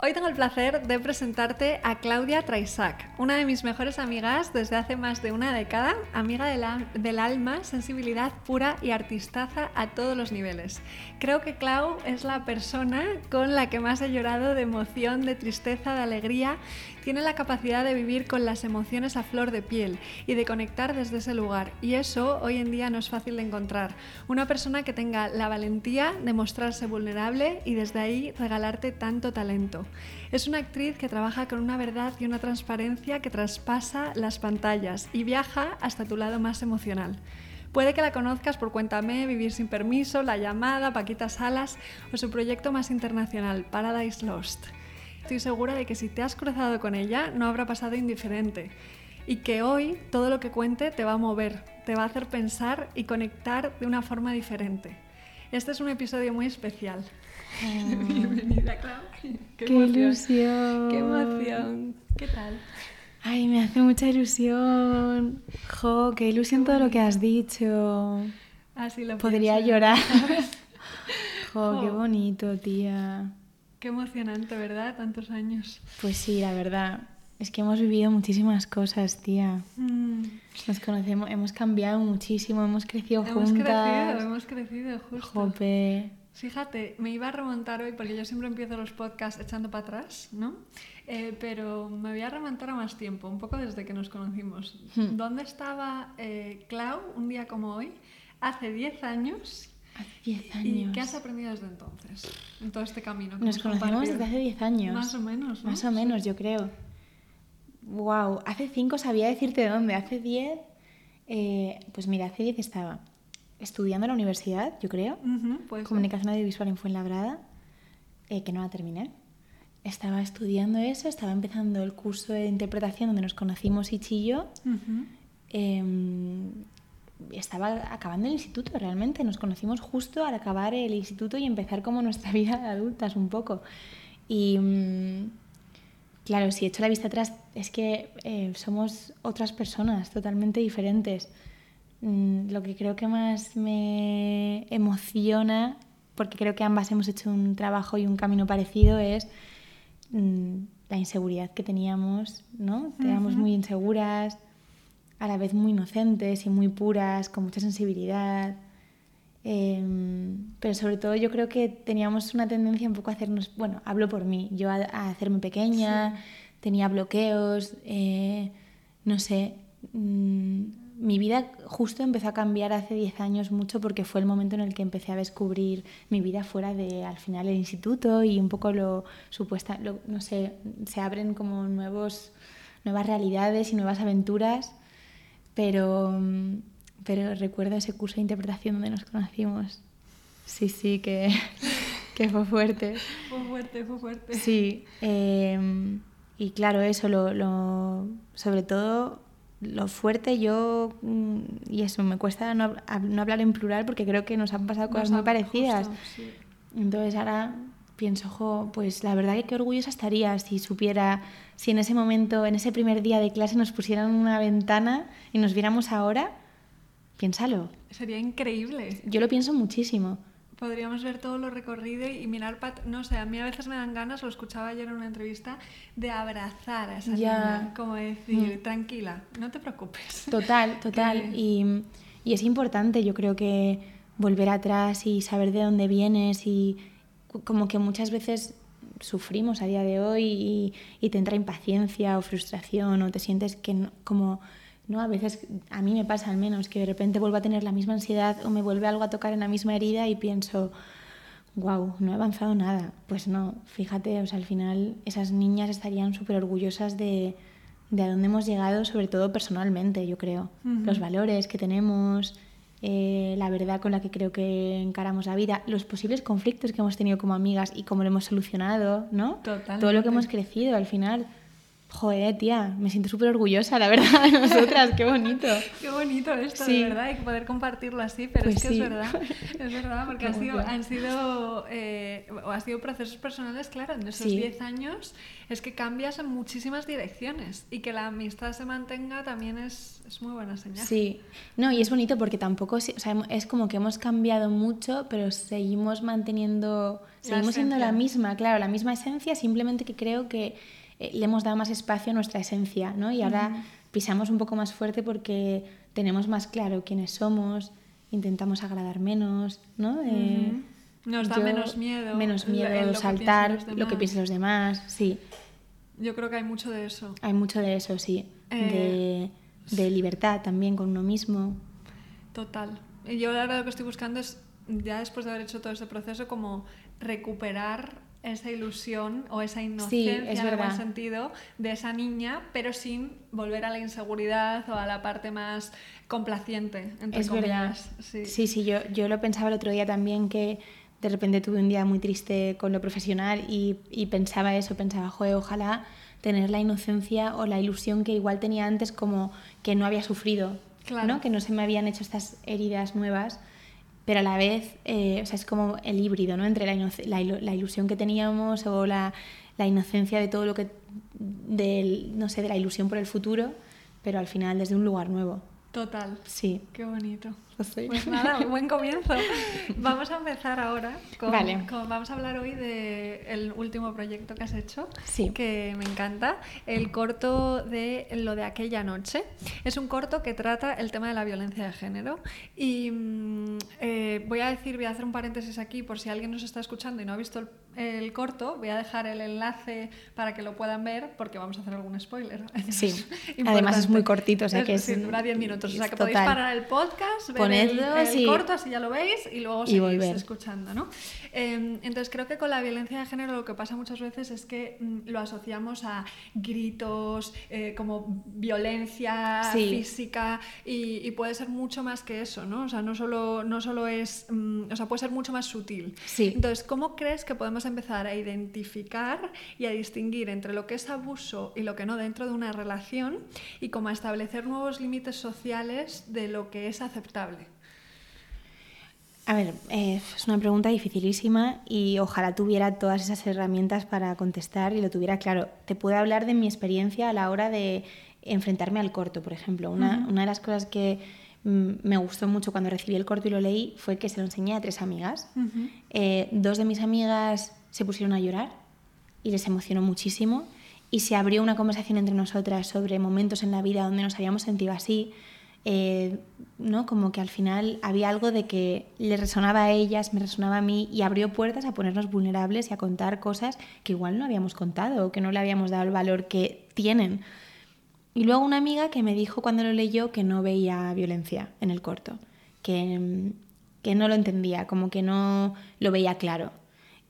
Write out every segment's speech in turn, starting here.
Hoy tengo el placer de presentarte a Claudia Traisac, una de mis mejores amigas desde hace más de una década, amiga del, alma, sensibilidad pura y artistaza a todos los niveles. Creo que Clau es la persona con la que más he llorado de emoción, de tristeza, de alegría tiene la capacidad de vivir con las emociones a flor de piel y de conectar desde ese lugar. Y eso hoy en día no es fácil de encontrar. Una persona que tenga la valentía de mostrarse vulnerable y desde ahí regalarte tanto talento. Es una actriz que trabaja con una verdad y una transparencia que traspasa las pantallas y viaja hasta tu lado más emocional. Puede que la conozcas por Cuéntame, Vivir sin Permiso, La Llamada, Paquita Salas o su proyecto más internacional, Paradise Lost estoy segura de que si te has cruzado con ella no habrá pasado indiferente y que hoy todo lo que cuente te va a mover, te va a hacer pensar y conectar de una forma diferente. Este es un episodio muy especial. Bienvenida, Clau. Qué, ilusión. Qué emoción. ¿Qué tal? Ay, me hace mucha ilusión. Jo, qué ilusión todo lo que has dicho. Así lo Podría llorar. jo, qué bonito, tía. Qué emocionante, ¿verdad? Tantos años. Pues sí, la verdad. Es que hemos vivido muchísimas cosas, tía. Mm. Nos conocemos, hemos cambiado muchísimo, hemos crecido hemos juntas. Hemos crecido, hemos crecido, justo. Jope. Fíjate, me iba a remontar hoy porque yo siempre empiezo los podcasts echando para atrás, ¿no? Eh, pero me voy a remontar a más tiempo, un poco desde que nos conocimos. Hmm. ¿Dónde estaba eh, Clau un día como hoy? Hace 10 años 10 años. ¿Y qué has aprendido desde entonces? En todo este camino. Nos conocemos desde hace 10 años. Más o menos. ¿no? Más o menos, yo creo. Wow, hace 5 sabía decirte dónde. Hace 10, eh, pues mira, hace 10 estaba estudiando en la universidad, yo creo. Comunicación audiovisual en Fuenlabrada, eh, que no la terminé. Estaba estudiando eso, estaba empezando el curso de interpretación donde nos conocimos y chillo estaba acabando el instituto realmente, nos conocimos justo al acabar el instituto y empezar como nuestra vida de adultas un poco. Y mm, claro, si echo la vista atrás, es que eh, somos otras personas totalmente diferentes. Mm, lo que creo que más me emociona, porque creo que ambas hemos hecho un trabajo y un camino parecido, es mm, la inseguridad que teníamos, ¿no? Éramos muy inseguras, a la vez muy inocentes y muy puras, con mucha sensibilidad. Em, pero sobre todo yo creo que teníamos una tendencia un poco a hacernos, bueno, hablo por mí, yo a, hacerme pequeña, tenía bloqueos, eh, no sé, mm, mi vida justo empezó a cambiar hace 10 años mucho porque fue el momento en el que empecé a descubrir mi vida fuera de al final el instituto y un poco lo supuesta, no sé, se abren como nuevos, nuevas realidades y nuevas aventuras pero, pero recuerdo ese curso de interpretación donde nos conocimos. Sí, sí, que, que fue fuerte. Fue fuerte, fue fuerte. Sí. Em, y claro, eso, lo, lo, sobre todo lo fuerte yo, mm, y eso, me cuesta no, no, hablar en plural porque creo que nos han pasado cosas muy parecidas. Entonces ahora pienso, jo, pues la verdad que qué orgullosa estaría si supiera, si en ese momento, en ese primer día de clase nos pusieran una ventana y nos viéramos ahora, piénsalo. Sería increíble. Yo lo pienso muchísimo. Podríamos ver todo lo recorrido y mirar, no sé, a mí a veces me dan ganas, lo escuchaba ayer en una entrevista, de abrazar a esa niña, como decir, mm. tranquila, no te preocupes. Total, total. Y, y es importante, yo creo que volver atrás y saber de dónde vienes y como que muchas veces sufrimos a día de hoy y, te entra impaciencia o frustración o te sientes que como no a veces a mí me pasa al menos que de repente vuelvo a tener la misma ansiedad o me vuelve algo a tocar en la misma herida y pienso wow no he avanzado nada pues no fíjate o sea al final esas niñas estarían súper orgullosas de, de a dónde hemos llegado sobre todo personalmente yo creo los valores que tenemos eh, la verdad con la que creo que encaramos la vida, los posibles conflictos que hemos tenido como amigas y cómo lo hemos solucionado, ¿no? Totalmente. Todo lo que hemos crecido al final. Joder, tía, me siento súper orgullosa, la verdad, de nosotras, qué bonito. Qué bonito esto, de verdad, y poder compartirlo así, pero es pues que es verdad, es verdad, porque han sido, han sido, eh, ha sido procesos personales, claro, en esos 10 años es que cambias en muchísimas direcciones y que la amistad se mantenga también es, es muy buena señal. Sí, no, y es bonito porque tampoco, o sea, es como que hemos cambiado mucho, pero seguimos manteniendo, seguimos siendo la misma, claro, la misma esencia, simplemente que creo que eh, le hemos dado más espacio a nuestra esencia, ¿no? Y ahora pisamos un poco más fuerte porque tenemos más claro quiénes somos, intentamos agradar menos, ¿no? Eh, Nos da menos miedo. Menos miedo, saltar lo que piensen los demás, sí. Yo creo que hay mucho de eso. Hay mucho de eso, sí. de, de, libertad también con uno mismo. Total. Y yo ahora lo que estoy buscando es, ya después de haber hecho todo este proceso, como recuperar esa ilusión o esa inocencia en buen sentido de esa niña, pero sin volver a la inseguridad o a la parte más complaciente. Entre es verdad. Sí, sí, sí yo, yo lo pensaba el otro día también que de repente tuve un día muy triste con lo profesional y, y pensaba eso, pensaba, joder, ojalá tener la inocencia o la ilusión que igual tenía antes como que no había sufrido, ¿no? que no se me habían hecho estas heridas nuevas pero a la vez, eh, o sea, es como el híbrido, ¿no? Entre la, la, ilusión que teníamos o la, la, inocencia de todo lo que, del, no sé, de la ilusión por el futuro, pero al final desde un lugar nuevo. Total. Sí. Qué bonito. Pues nada, buen comienzo. Vamos a empezar ahora con, vale. vamos a hablar hoy del último proyecto que has hecho, sí. que me encanta, el corto de lo de aquella noche. Es un corto que trata el tema de la violencia de género y mm, eh, voy a decir, voy a hacer un paréntesis aquí por si alguien nos está escuchando y no ha visto el el corto, voy a dejar el enlace para que lo puedan ver porque vamos a hacer algún spoiler. Sí, además es muy cortito, o sea que es, dura 10 minutos, o sea que podéis parar el podcast, ver el, corto, así ya lo veis y luego seguís escuchando, ¿no? Em, entonces creo que con la violencia de género lo que pasa muchas veces es que mm, lo asociamos a gritos, eh, como violencia física y, puede ser mucho más que eso, ¿no? O sea, no solo, no solo es, mm, o sea, puede ser mucho más sutil. Sí. Entonces, ¿cómo crees que podemos empezar a identificar y a distinguir entre lo que es abuso y lo que no dentro de una relación y cómo establecer nuevos límites sociales de lo que es aceptable. A ver, eh, es una pregunta dificilísima y ojalá tuviera todas esas herramientas para contestar y lo tuviera claro. Te puedo hablar de mi experiencia a la hora de enfrentarme al corto, por ejemplo. Una, una de las cosas que mm, me gustó mucho cuando recibí el corto y lo leí fue que se lo enseñé a tres amigas. Eh, dos de mis amigas se pusieron a llorar y les emocionó muchísimo y se abrió una conversación entre nosotras sobre momentos en la vida donde nos habíamos sentido así, eh, ¿no? como que al final había algo de que le resonaba a ellas, me resonaba a mí y abrió puertas a ponernos vulnerables y a contar cosas que igual no habíamos contado o que no le habíamos dado el valor que tienen. Y luego una amiga que me dijo cuando lo leyó que no veía violencia en el corto, que, que no lo entendía, como que no lo veía claro.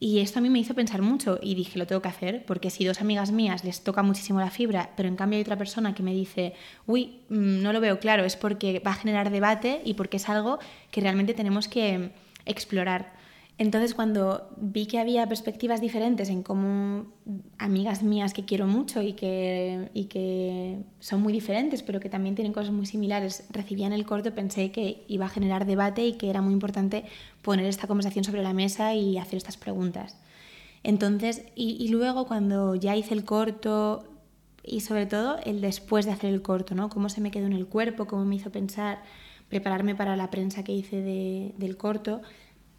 Y esto a mí me hizo pensar mucho y dije, lo tengo que hacer, porque si dos amigas mías les toca muchísimo la fibra, pero en cambio hay otra persona que me dice, uy, mm, no lo veo claro, es porque va a generar debate y porque es algo que realmente tenemos que explorar. Entonces cuando vi que había perspectivas diferentes en cómo amigas mías que quiero mucho y que, y que son muy diferentes, pero que también tienen cosas muy similares, recibían el corto, pensé que iba a generar debate y que era muy importante poner esta conversación sobre la mesa y hacer estas preguntas. Entonces, y, y luego cuando ya hice el corto y sobre todo el después de hacer el corto, ¿no? Cómo se me quedó en el cuerpo, cómo me hizo pensar, prepararme para la prensa que hice de, del corto,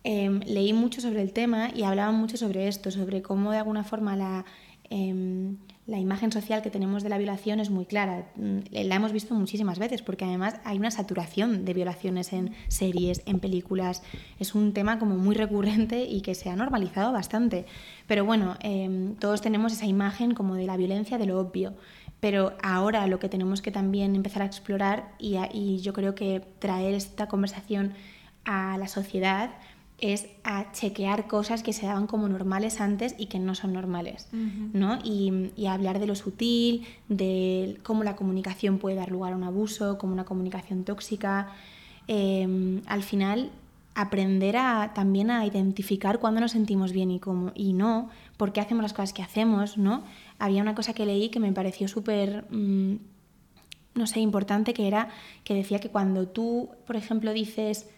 Em, leí mucho sobre el tema y hablaban mucho sobre esto, sobre cómo de alguna forma la, em, la imagen social que tenemos de la violación es muy clara. Mm, la hemos visto muchísimas veces porque además hay una saturación de violaciones en series, en películas. Es un tema como muy recurrente y que se ha normalizado bastante. Pero bueno, em, todos tenemos esa imagen como de la violencia, de lo obvio. Pero ahora lo que tenemos que también empezar a explorar y, y yo creo que traer esta conversación a la sociedad es a chequear cosas que se daban como normales antes y que no son normales, ¿no? Y, y, hablar de lo sutil, de cómo la comunicación puede dar lugar a un abuso, como una comunicación tóxica. Em, al final, aprender a, también a identificar cuándo nos sentimos bien y, cómo, y no, por qué hacemos las cosas que hacemos, ¿no? había una cosa que leí que me pareció súper, mm, no sé, importante, que era que decía que cuando tú, por ejemplo, dices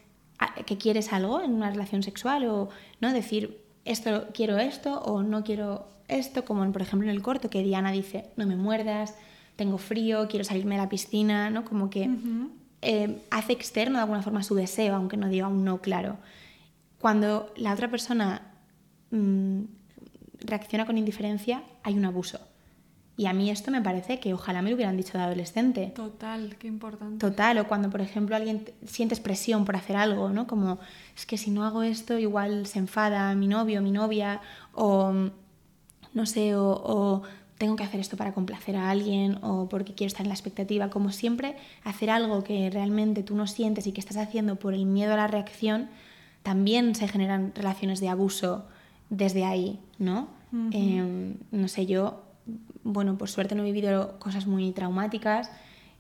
que quieres algo en una relación sexual o no decir esto quiero esto o no quiero esto, como por ejemplo en el corto que Diana dice no me muerdas, tengo frío, quiero salirme de la piscina, ¿no? Como que eh, hace externo de alguna forma su deseo, aunque no diga un no claro. Cuando la otra persona mm, reacciona con indiferencia, hay un abuso. Y a mí esto me parece que ojalá me lo hubieran dicho de adolescente. Total, qué importante. Total, o cuando por ejemplo alguien sientes presión por hacer algo, ¿no? Como es que si no hago esto igual se enfada mi novio, mi novia, o no sé, o, tengo que hacer esto para complacer a alguien, o porque quiero estar en la expectativa. Como siempre, hacer algo que realmente tú no sientes y que estás haciendo por el miedo a la reacción, también se generan relaciones de abuso desde ahí, ¿no? Em, no sé, yo bueno, por suerte no he vivido cosas muy traumáticas,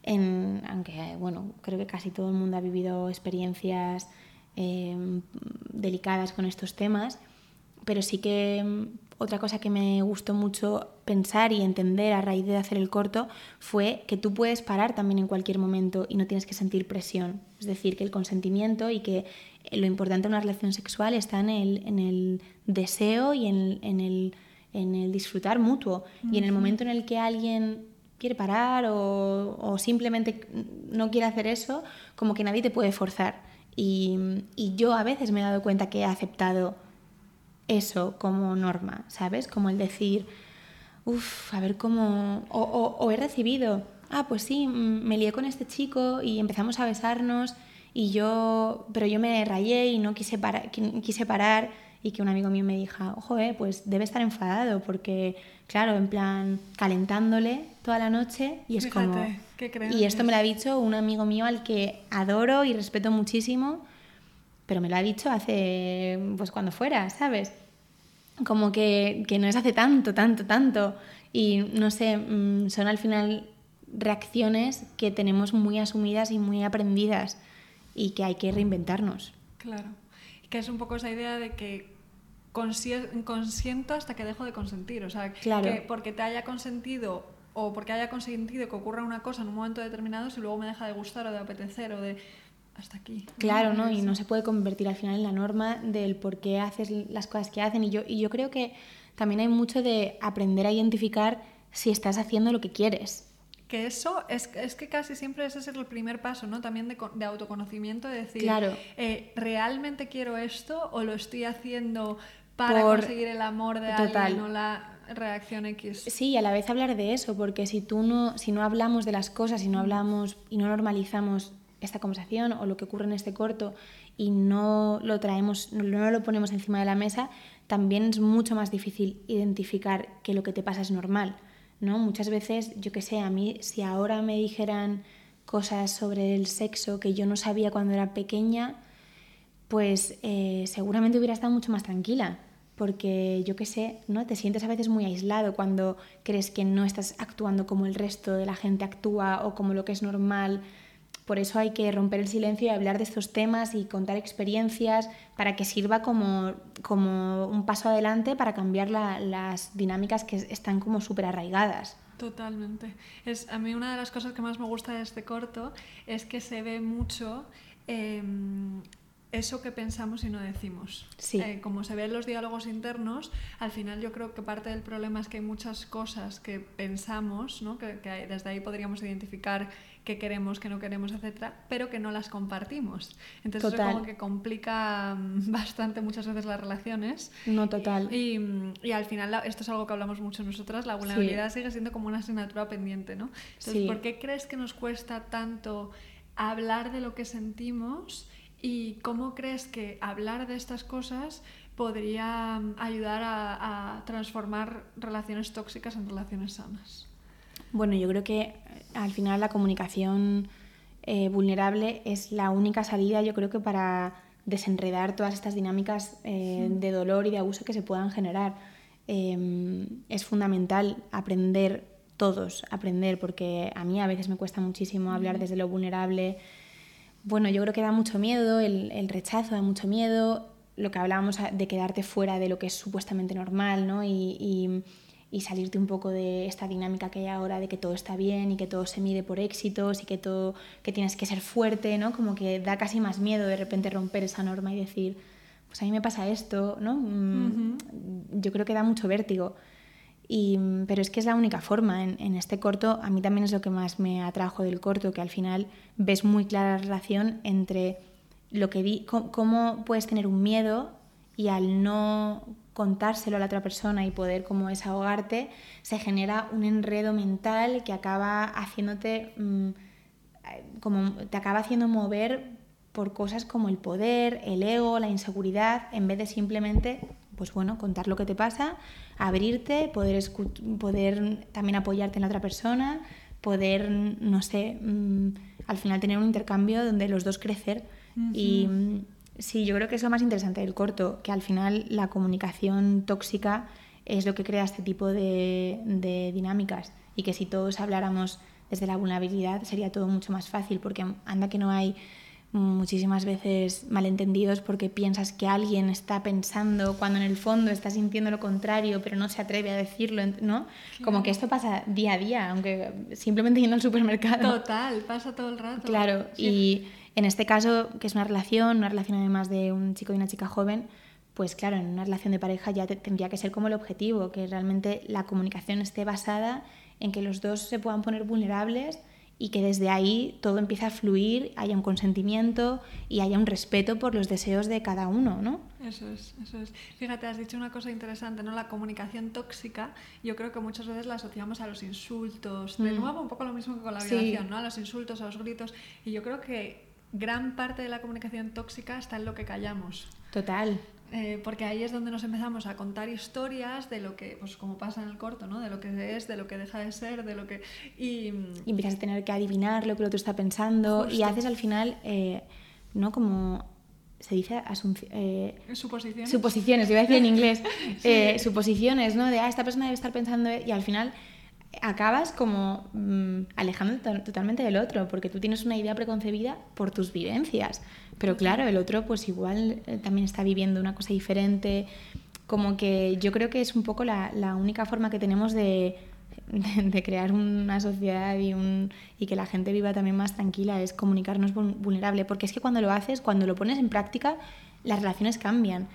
en, aunque, bueno, creo que casi todo el mundo ha vivido experiencias em, delicadas con estos temas, pero sí que em, otra cosa que me gustó mucho pensar y entender a raíz de hacer el corto fue que tú puedes parar también en cualquier momento y no tienes que sentir presión. Es decir, que el consentimiento y que lo importante de una relación sexual está en el, en el deseo y en, en el en el disfrutar mutuo. Y en el momento en el que alguien quiere parar o, simplemente no quiere hacer eso, como que nadie te puede forzar. Y, yo a veces me he dado cuenta que he aceptado eso como norma, ¿sabes? Como el decir, uff, a ver cómo... O, o, he recibido, ah, pues sí, me lié con este chico y empezamos a besarnos y yo, pero yo me rayé y no quise, para, quise parar y que un amigo mío me dijo, ojo, eh, pues debe estar enfadado porque, claro, en plan, calentándole toda la noche y es como... y esto me lo ha dicho un amigo mío al que adoro y respeto muchísimo, pero me lo ha dicho hace, pues cuando fuera, ¿sabes? Como que, que no es hace tanto, tanto, tanto. Y no sé, mm, son al final reacciones que tenemos muy asumidas y muy aprendidas y que hay que reinventarnos. Claro. Que es un poco esa idea de que consiento hasta que dejo de consentir. O sea, que porque te haya consentido o porque haya consentido que ocurra una cosa en un momento determinado, si luego me deja de gustar o de apetecer o de hasta aquí. Claro, ¿no? Y no se puede convertir al final en la norma del por qué haces las cosas que hacen. Y yo, y yo creo que también hay mucho de aprender a identificar si estás haciendo lo que quieres. Que eso es, es que casi siempre ese es el primer paso, ¿no? También de, de autoconocimiento, de decir, claro. Eh, ¿realmente quiero esto o lo estoy haciendo para conseguir el amor de alguien o la reacción X. Sí, y a la vez hablar de eso, porque si tú no, si no hablamos de las cosas, si no hablamos y no normalizamos esta conversación o lo que ocurre en este corto y no lo traemos, no lo ponemos encima de la mesa, también es mucho más difícil identificar que lo que te pasa es normal. ¿no? Muchas veces, yo que sé, a mí, si ahora me dijeran cosas sobre el sexo que yo no sabía cuando era pequeña, pues eh, seguramente hubiera estado mucho más tranquila, porque yo qué sé, ¿no? Te sientes a veces muy aislado cuando crees que no estás actuando como el resto de la gente actúa o como lo que es normal. Por eso hay que romper el silencio y hablar de estos temas y contar experiencias para que sirva como, como un paso adelante para cambiar las dinámicas que están como súper arraigadas. Totalmente. Es, a mí una de las cosas que más me gusta de este corto es que se ve mucho em, eso que pensamos y no decimos. Eh, como se ven los diálogos internos, al final yo creo que parte del problema es que hay muchas cosas que pensamos, ¿no? que, desde ahí podríamos identificar qué queremos, qué no queremos, etcétera, pero que no las compartimos. Entonces eso como que complica mm, bastante muchas veces las relaciones. No, total. Y, y al final esto es algo que hablamos mucho nosotras, la vulnerabilidad sigue siendo como una asignatura pendiente, ¿no? Entonces, ¿por qué crees que nos cuesta tanto hablar de lo que sentimos? ¿Y cómo crees que hablar de estas cosas podría mm, ayudar a, transformar relaciones tóxicas en relaciones sanas? Bueno, yo creo que eh, al final la comunicación eh, vulnerable es la única salida, yo creo que para desenredar todas estas dinámicas eh, de dolor y de abuso que se puedan generar. Em, es fundamental aprender todos, aprender, porque a mí a veces me cuesta muchísimo hablar desde lo vulnerable, bueno, yo creo que da mucho miedo, el, rechazo da mucho miedo, lo que hablábamos de quedarte fuera de lo que es supuestamente normal, ¿no? Y, y salirte un poco de esta dinámica que hay ahora de que todo está bien y que todo se mide por éxitos y que todo que tienes que ser fuerte, ¿no? Como que da casi más miedo de repente romper esa norma y decir, pues a mí me pasa esto, ¿no? Mm, yo creo que da mucho vértigo. Y, pero es que es la única forma. En, este corto, a mí también es lo que más me atrajo del corto, que al final ves muy clara la relación entre lo que vi, cómo puedes tener un miedo y al no contárselo a la otra persona y poder como desahogarte, se genera un enredo mental que acaba haciéndote, mm, como te acaba haciendo mover por cosas como el poder, el ego, la inseguridad, en vez de simplemente, pues bueno, contar lo que te pasa, abrirte, poder, poder también apoyarte en la otra persona, poder, no sé, mm, al final tener un intercambio donde los dos crecer. Y Sí, yo creo que es lo más interesante del corto, que al final la comunicación tóxica es lo que crea este tipo de, dinámicas y que si todos habláramos desde la vulnerabilidad sería todo mucho más fácil, porque anda que no hay muchísimas veces malentendidos porque piensas que alguien está pensando cuando en el fondo está sintiendo lo contrario, pero no se atreve a decirlo, ¿no? Como que esto pasa día a día, aunque simplemente yendo al supermercado. Total, pasa todo el rato. Claro, y en este caso, que es una relación, una relación además de un chico y una chica joven, pues claro, en una relación de pareja ya tendría que ser como el objetivo, que realmente la comunicación esté basada en que los dos se puedan poner vulnerables y que desde ahí todo empiece a fluir, haya un consentimiento y haya un respeto por los deseos de cada uno, ¿no? Eso es, eso es. Fíjate, has dicho una cosa interesante, ¿no? La comunicación tóxica, yo creo que muchas veces la asociamos a los insultos. De mm. nuevo, un poco lo mismo que con la violación, ¿no? A los insultos, a los gritos. Y yo creo que gran parte de la comunicación tóxica está en lo que callamos. Total. Eh, porque ahí es donde nos empezamos a contar historias de lo que, pues como pasa en el corto, ¿no? De lo que es, de lo que deja de ser, de lo que... Y, y empiezas a tener que adivinar lo que el otro está pensando y haces al final, eh, ¿no? Como se dice eh, suposiciones. Suposiciones, iba a decir en inglés. Eh, suposiciones, ¿no? De, ah, esta persona debe estar pensando... Y al final acabas como mm, alejándote totalmente del otro, porque tú tienes una idea preconcebida por tus vivencias. Pero claro, el otro pues igual eh, también está viviendo una cosa diferente. Como que yo creo que es un poco la, la única forma que tenemos de, de, crear una sociedad y, un, y que la gente viva también más tranquila, es comunicarnos vulnerable. Porque es que cuando lo haces, cuando lo pones en práctica, las relaciones cambian.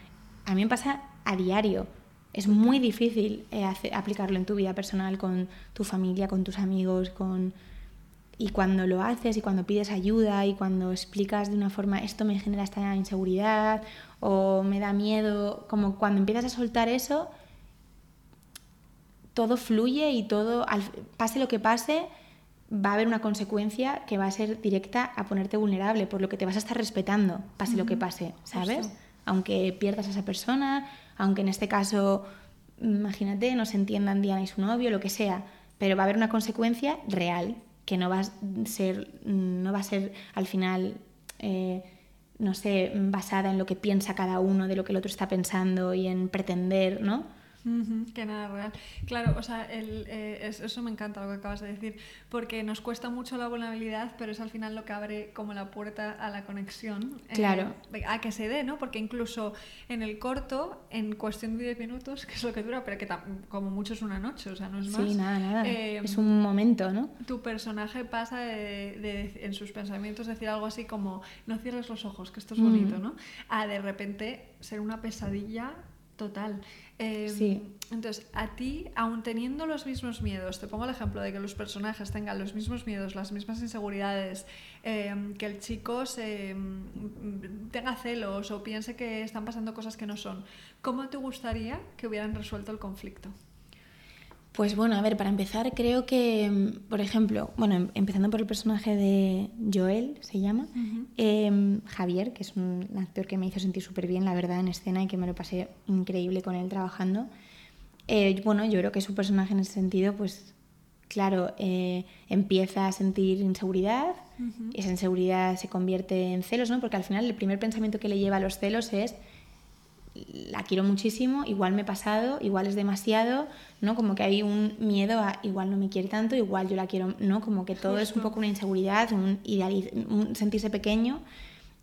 A mí me pasa a diario es muy difícil eh, aplicarlo en tu vida personal, con tu familia, con tus amigos, con... Y cuando lo haces y cuando pides ayuda y cuando explicas de una forma esto me genera esta inseguridad o me da miedo, como cuando empiezas a soltar eso, todo fluye y todo, pase lo que pase, va a haber una consecuencia que va a ser directa a ponerte vulnerable, por lo que te vas a estar respetando, pase lo que pase, ¿sabes? Aunque pierdas a esa persona, aunque en este caso, imagínate, no se entiendan Diana y su novio, lo que sea, pero va a haber una consecuencia real que no va a ser, no va a ser al final, eh, no sé, basada en lo que piensa cada uno de lo que el otro está pensando y en pretender, ¿no? Que nada real. Claro, o sea, el, eh, eso me encanta lo que acabas de decir, porque nos cuesta mucho la vulnerabilidad, pero es al final lo que abre como la puerta a la conexión. Eh, claro. a que se dé, ¿no? Porque incluso en el corto, en cuestión de 10 minutos, que es lo que dura, pero que como mucho es una noche, o sea, no es más. Sí, nada, nada. Em, es un momento, ¿no? Tu personaje pasa de, en sus pensamientos decir algo así como, no cierres los ojos, que esto es bonito, ¿no? A de repente ser una pesadilla total. Em, sí. Entonces, a ti, aún teniendo los mismos miedos, te pongo el ejemplo de que los personajes tengan los mismos miedos, las mismas inseguridades, em, que el chico se, em, tenga celos o piense que están pasando cosas que no son, ¿cómo te gustaría que hubieran resuelto el conflicto? Pues bueno, a ver, para empezar, creo que, mm, por ejemplo, bueno, em, empezando por el personaje de Joel, se llama, em, Javier, que es un actor que me hizo sentir súper bien, la verdad, en escena y que me lo pasé increíble con él trabajando. Eh, bueno, yo creo que su personaje en ese sentido, pues claro, eh, empieza a sentir inseguridad, y esa inseguridad se convierte en celos, ¿no? Porque al final el primer pensamiento que le lleva a los celos es la quiero muchísimo, igual me he pasado, igual es demasiado, ¿no? Como que hay un miedo a igual no me quiere tanto, igual yo la quiero, ¿no? Como que todo es un poco una inseguridad, un, un sentirse pequeño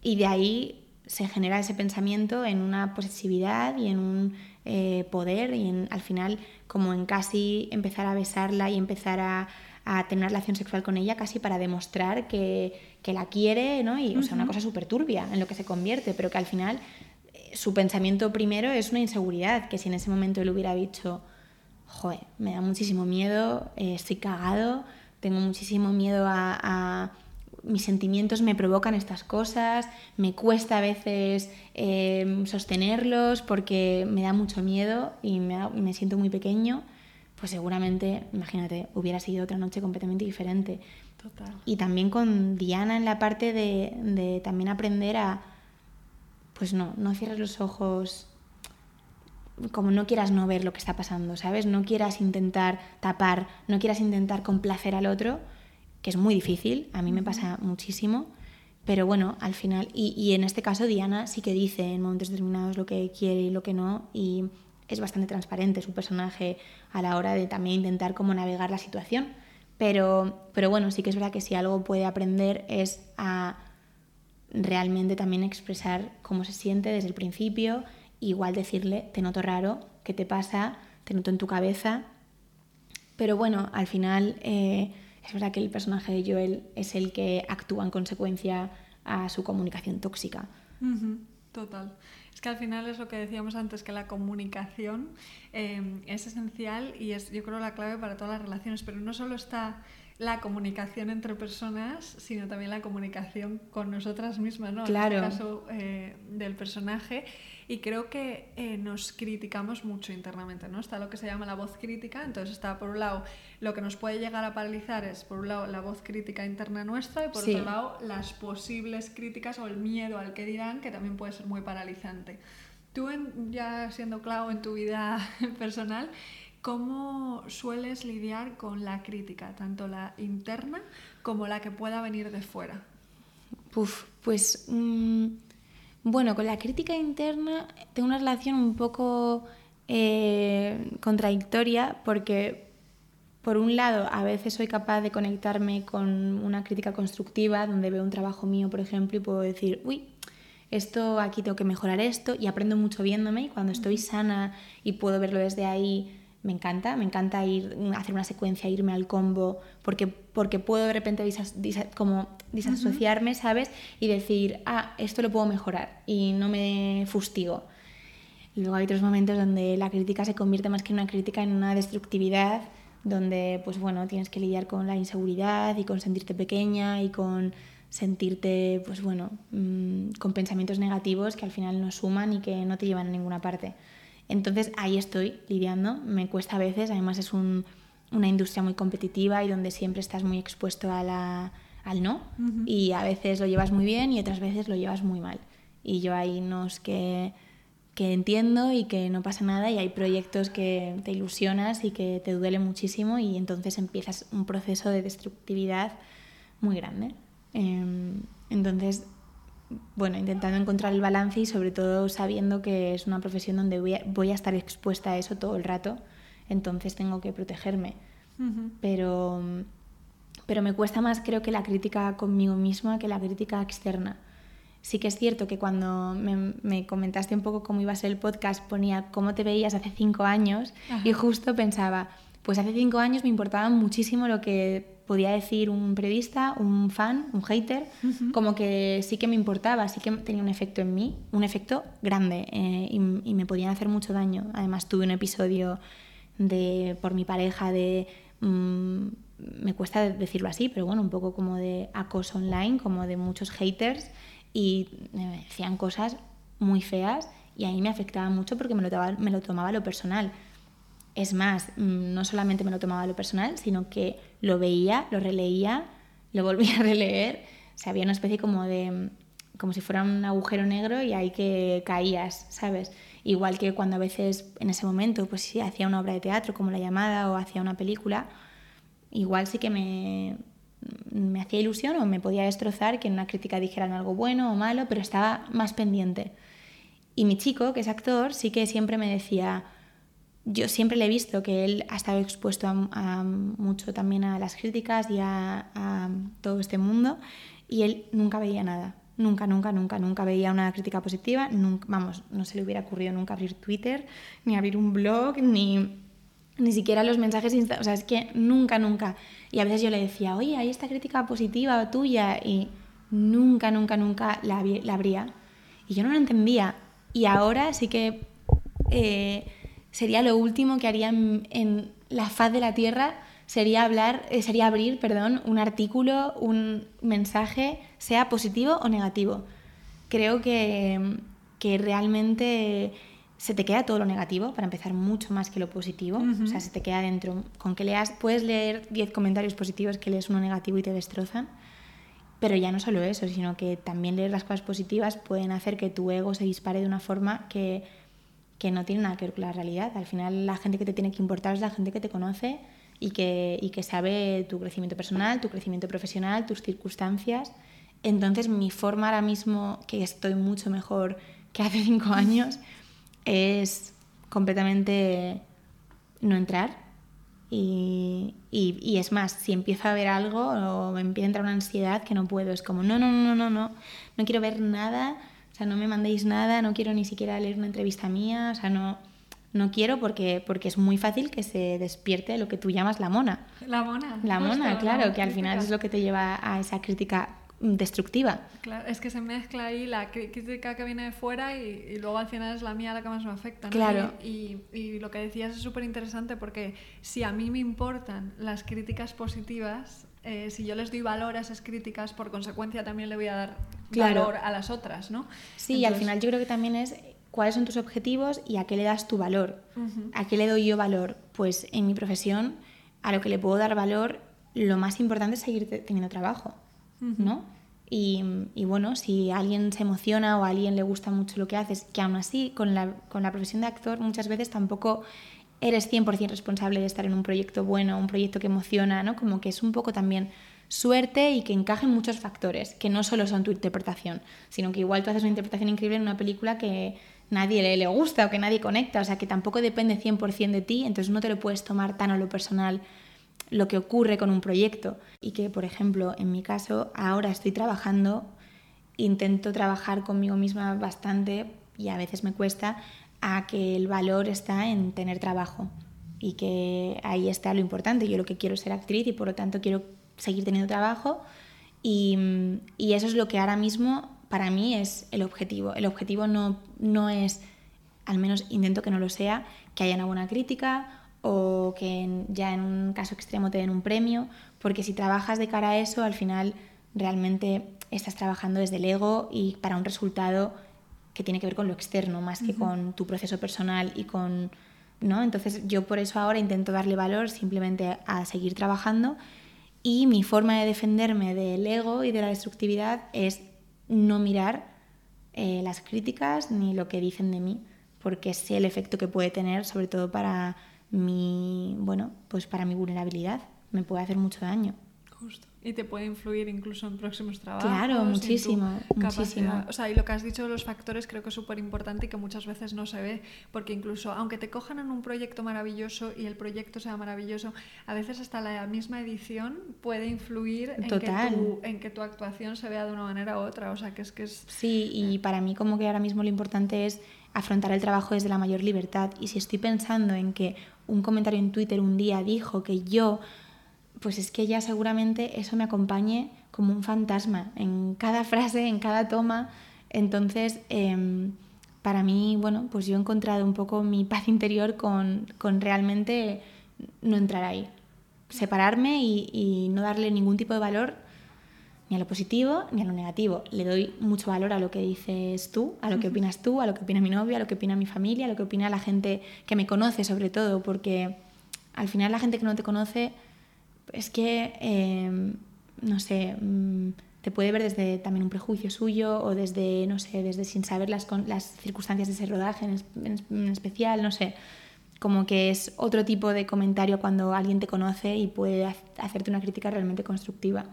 y de ahí se genera ese pensamiento en una posesividad y en un eh, poder y en, al final como en casi empezar a besarla y empezar a, a tener una relación sexual con ella casi para demostrar que, que la quiere, ¿no? Y, o sea, una cosa súper turbia en lo que se convierte, pero que al final su pensamiento primero es una inseguridad, que si en ese momento él hubiera dicho, joder, me da muchísimo miedo, eh, estoy cagado, tengo muchísimo miedo a mis sentimientos me provocan estas cosas, me cuesta a veces em, sostenerlos porque me da mucho miedo y me, siento muy pequeño, pues seguramente, imagínate, hubiera sido otra noche completamente diferente. Total. Y también con Diana en la parte de, de también aprender a, pues no, no cierres los ojos como no quieras no ver lo que está pasando, ¿sabes? No quieras intentar tapar, no quieras intentar complacer al otro, que es muy difícil, a mí me pasa muchísimo, pero bueno, al final, y, en este caso Diana sí que dice en momentos determinados lo que quiere y lo que no, y es bastante transparente su personaje a la hora de también intentar cómo navegar la situación. Pero, pero bueno, sí que es verdad que si algo puede aprender es a realmente también expresar cómo se siente desde el principio, igual decirle, te noto raro, ¿qué te pasa? Te noto en tu cabeza. Pero bueno, al final eh, es verdad que el personaje de Joel es el que actúa en consecuencia a su comunicación tóxica. Total. Es que al final es lo que decíamos antes, que la comunicación eh, es esencial y es yo creo la clave para todas las relaciones, pero no solo está la comunicación entre personas, sino también la comunicación con nosotras mismas, ¿no? Claro. En este caso eh, del personaje. Y creo que eh, nos criticamos mucho internamente, ¿no? Está lo que se llama la voz crítica, entonces está por un lado lo que nos puede llegar a paralizar es por un lado la voz crítica interna nuestra y por otro lado las posibles críticas o el miedo al que dirán, que también puede ser muy paralizante. Tú, ya siendo claro en tu vida personal, ¿Cómo sueles lidiar con la crítica, tanto la interna como la que pueda venir de fuera? pues mm, bueno, con la crítica interna tengo una relación un poco eh, contradictoria porque por un lado a veces soy capaz de conectarme con una crítica constructiva donde veo un trabajo mío, por ejemplo, y puedo decir, uy, esto aquí tengo que mejorar esto y aprendo mucho viéndome y cuando estoy sana y puedo verlo desde ahí me encanta, me encanta ir, hacer una secuencia, irme al combo, porque, porque puedo de repente como disasociarme, ¿sabes? Y decir, ah, esto lo puedo mejorar y no me fustigo. Y luego hay otros momentos donde la crítica se convierte más que en una crítica en una destructividad, donde, pues bueno, tienes que lidiar con la inseguridad y con sentirte pequeña y con sentirte, pues bueno, mm, con pensamientos negativos que al final no suman y que no te llevan a ninguna parte. Entonces ahí estoy lidiando, me cuesta a veces, además es una industria muy competitiva y donde siempre estás muy expuesto a la, al no y a veces lo llevas muy bien y otras veces lo llevas muy mal. Y yo ahí no es que, que entiendo y que no pasa nada y hay proyectos que te ilusionas y que te duele muchísimo y entonces empiezas un proceso de destructividad muy grande. Em, entonces bueno, intentando encontrar el balance y sobre todo sabiendo que es una profesión donde voy a, estar expuesta a eso todo el rato, entonces tengo que protegerme. pero, pero me cuesta más creo que la crítica conmigo misma que la crítica externa. Sí que es cierto que cuando me, comentaste un poco cómo iba a ser el podcast ponía cómo te veías hace cinco años y justo pensaba, pues hace cinco años me importaba muchísimo lo que podía decir un periodista, un fan, un hater, como que sí que me importaba, sí que tenía un efecto en mí, un efecto grande eh, y, me podían hacer mucho daño. Además tuve un episodio de por mi pareja de mm, me cuesta decirlo así, pero bueno, un poco como de acoso online, como de muchos haters y me decían cosas muy feas y a mí me afectaba mucho porque me lo, tomaba, me lo tomaba lo personal. Es más, mm, no solamente me lo tomaba a lo personal, sino que lo veía, lo releía, lo volvía a releer. O había una especie como de mm, como si fuera un agujero negro y ahí que caías, ¿sabes? Igual que cuando a veces en ese momento pues sí hacía una obra de teatro como La llamada o hacía una película, igual sí que me, mm, me hacía ilusión o me podía destrozar que en una crítica dijeran algo bueno o malo, pero estaba más pendiente. Y mi chico, que es actor, sí que siempre me decía, yo siempre le he visto que él ha estado expuesto a, mucho también a las críticas y a, todo este mundo y él nunca veía nada. Nunca, nunca, nunca, nunca veía una crítica positiva. Nunca, vamos, no se le hubiera ocurrido nunca abrir Twitter, ni abrir un blog, ni, ni siquiera los mensajes. O sea, es que nunca, nunca. Y a veces yo le decía, oye, hay esta crítica positiva tuya. Y nunca, nunca, nunca la, la abría. Y yo no lo entendía. Y ahora sí que eh, sería lo último que haría en, la faz de la Tierra sería hablar, eh, sería abrir, perdón, un artículo, un mensaje, sea positivo o negativo. Creo que, que realmente se te queda todo lo negativo, para empezar, mucho más que lo positivo. O sea, se te queda dentro. Con que leas, puedes leer 10 comentarios positivos que lees uno negativo y te destrozan. Pero ya no solo eso, sino que también leer las cosas positivas pueden hacer que tu ego se dispare de una forma que, que no tiene nada que ver con la realidad. Al final la gente que te tiene que importar es la gente que te conoce y que, y que sabe tu crecimiento personal, tu crecimiento profesional, tus circunstancias. Entonces mi forma ahora mismo, que estoy mucho mejor que hace cinco años, es completamente no entrar y, y, es más, si empiezo a ver algo o me empieza a entrar una ansiedad que no puedo, es como, no, no, no, no, no, no quiero ver nada, o sea, no me mandéis nada, no quiero ni siquiera leer una entrevista mía, o sea, no, no quiero porque, porque es muy fácil que se despierte lo que tú llamas la mona. La mona. La mona, claro, que al final es lo que te lleva a esa crítica destructiva. Claro, es que se mezcla ahí la crítica que viene de fuera y, luego al final es la mía la que más me afecta. Claro. Y, y, lo que decías es súper interesante porque si a mí me importan las críticas positivas, eh, si yo les doy valor a esas críticas, por consecuencia también le voy a dar valor a las otras, ¿no? Sí, y al final yo creo que también es cuáles son tus objetivos y a qué le das tu valor. ¿A qué le doy yo valor? Pues en mi profesión, a lo que le puedo dar valor, lo más importante es seguir teniendo trabajo, ¿no? Y, bueno, si alguien se emociona o a alguien le gusta mucho lo que haces, que aún así con la, con la profesión de actor muchas veces tampoco eres 100% responsable de estar en un proyecto bueno, un proyecto que emociona, ¿no? Como que es un poco también suerte y que encajen muchos factores, que no solo son tu interpretación, sino que igual tú haces una interpretación increíble en una película que nadie le, le gusta o que nadie conecta, o sea, que tampoco depende 100% de ti, entonces no te lo puedes tomar tan a lo personal lo que ocurre con un proyecto y que, por ejemplo, en mi caso, ahora estoy trabajando, intento trabajar conmigo misma bastante y a veces me cuesta a que el valor está en tener trabajo y que ahí está lo importante. Yo lo que quiero es ser actriz y por lo tanto quiero seguir teniendo trabajo y, y eso es lo que ahora mismo para mí es el objetivo. El objetivo no, no es, al menos intento que no lo sea, que haya una buena crítica o que ya en un caso extremo te den un premio, porque si trabajas de cara a eso, al final realmente estás trabajando desde el ego y para un resultado que tiene que ver con lo externo más que con tu proceso personal y con ¿no? Entonces yo por eso ahora intento darle valor simplemente a seguir trabajando y mi forma de defenderme del ego y de la destructividad es no mirar eh, las críticas ni lo que dicen de mí, porque sé el efecto que puede tener, sobre todo para mi, bueno, pues para mi vulnerabilidad. Me puede hacer mucho daño. Justo. Y te puede influir incluso en próximos trabajos. Claro, muchísimo, muchísimo. O sea, y lo que has dicho de los factores creo que es súper importante y que muchas veces no se ve, porque incluso aunque te cojan en un proyecto maravilloso y el proyecto sea maravilloso, a veces hasta la misma edición puede influir en que, tu, en que tu actuación se vea de una manera u otra. O sea, que es que es... Sí, y para mí como que ahora mismo lo importante es afrontar el trabajo desde la mayor libertad. Y si estoy pensando en que un comentario en Twitter un día dijo que yo, pues es que ya seguramente eso me acompañe como un fantasma en cada frase, en cada toma. Entonces, em, para mí, bueno, pues yo he encontrado un poco mi paz interior con, con realmente no entrar ahí. Separarme y, y no darle ningún tipo de valor ni a lo positivo ni a lo negativo. Le doy mucho valor a lo que dices tú, a lo que opinas tú, a lo que opina mi novia, a lo que opina mi familia, a lo que opina la gente que me conoce sobre todo, porque al final la gente que no te conoce es que, em, no sé, mm, te puede ver desde también un prejuicio suyo o desde, no sé, desde sin saber las, las circunstancias de ese rodaje en, especial, no sé como que es otro tipo de comentario cuando alguien te conoce y puede hacerte una crítica realmente constructiva.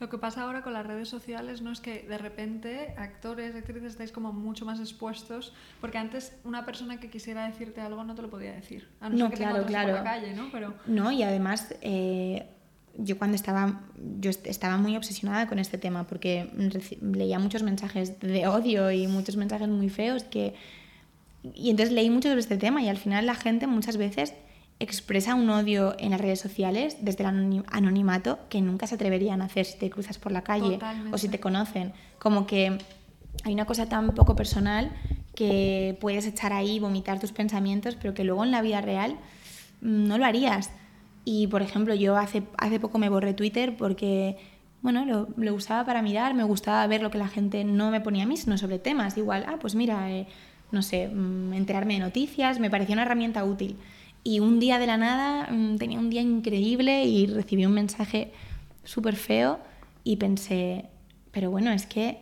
Lo que pasa ahora con las redes sociales no es que de repente actores, actrices estáis como mucho más expuestos, porque antes una persona que quisiera decirte algo no te lo podía decir, a no, ser que claro, claro. por la calle, ¿no? Pero... No, y además eh, yo cuando estaba, yo estaba muy obsesionada con este tema porque leía muchos mensajes de odio y muchos mensajes muy feos que... Y entonces leí mucho sobre este tema y al final la gente muchas veces expresa un odio en las redes sociales desde el anonimato que nunca se atreverían a hacer si te cruzas por la calle o si te conocen. Como que hay una cosa tan poco personal que puedes echar ahí, vomitar tus pensamientos, pero que luego en la vida real mm, no lo harías. Y, por ejemplo, yo hace, hace poco me borré Twitter porque, bueno, lo, usaba para mirar, me gustaba ver lo que la gente no me ponía a mí, sino sobre temas. Igual, ah, pues mira, eh, no sé, mm, enterarme de noticias, me parecía una herramienta útil. Y un día de la nada, mm, tenía un día increíble y recibí un mensaje súper feo y pensé, pero bueno, es que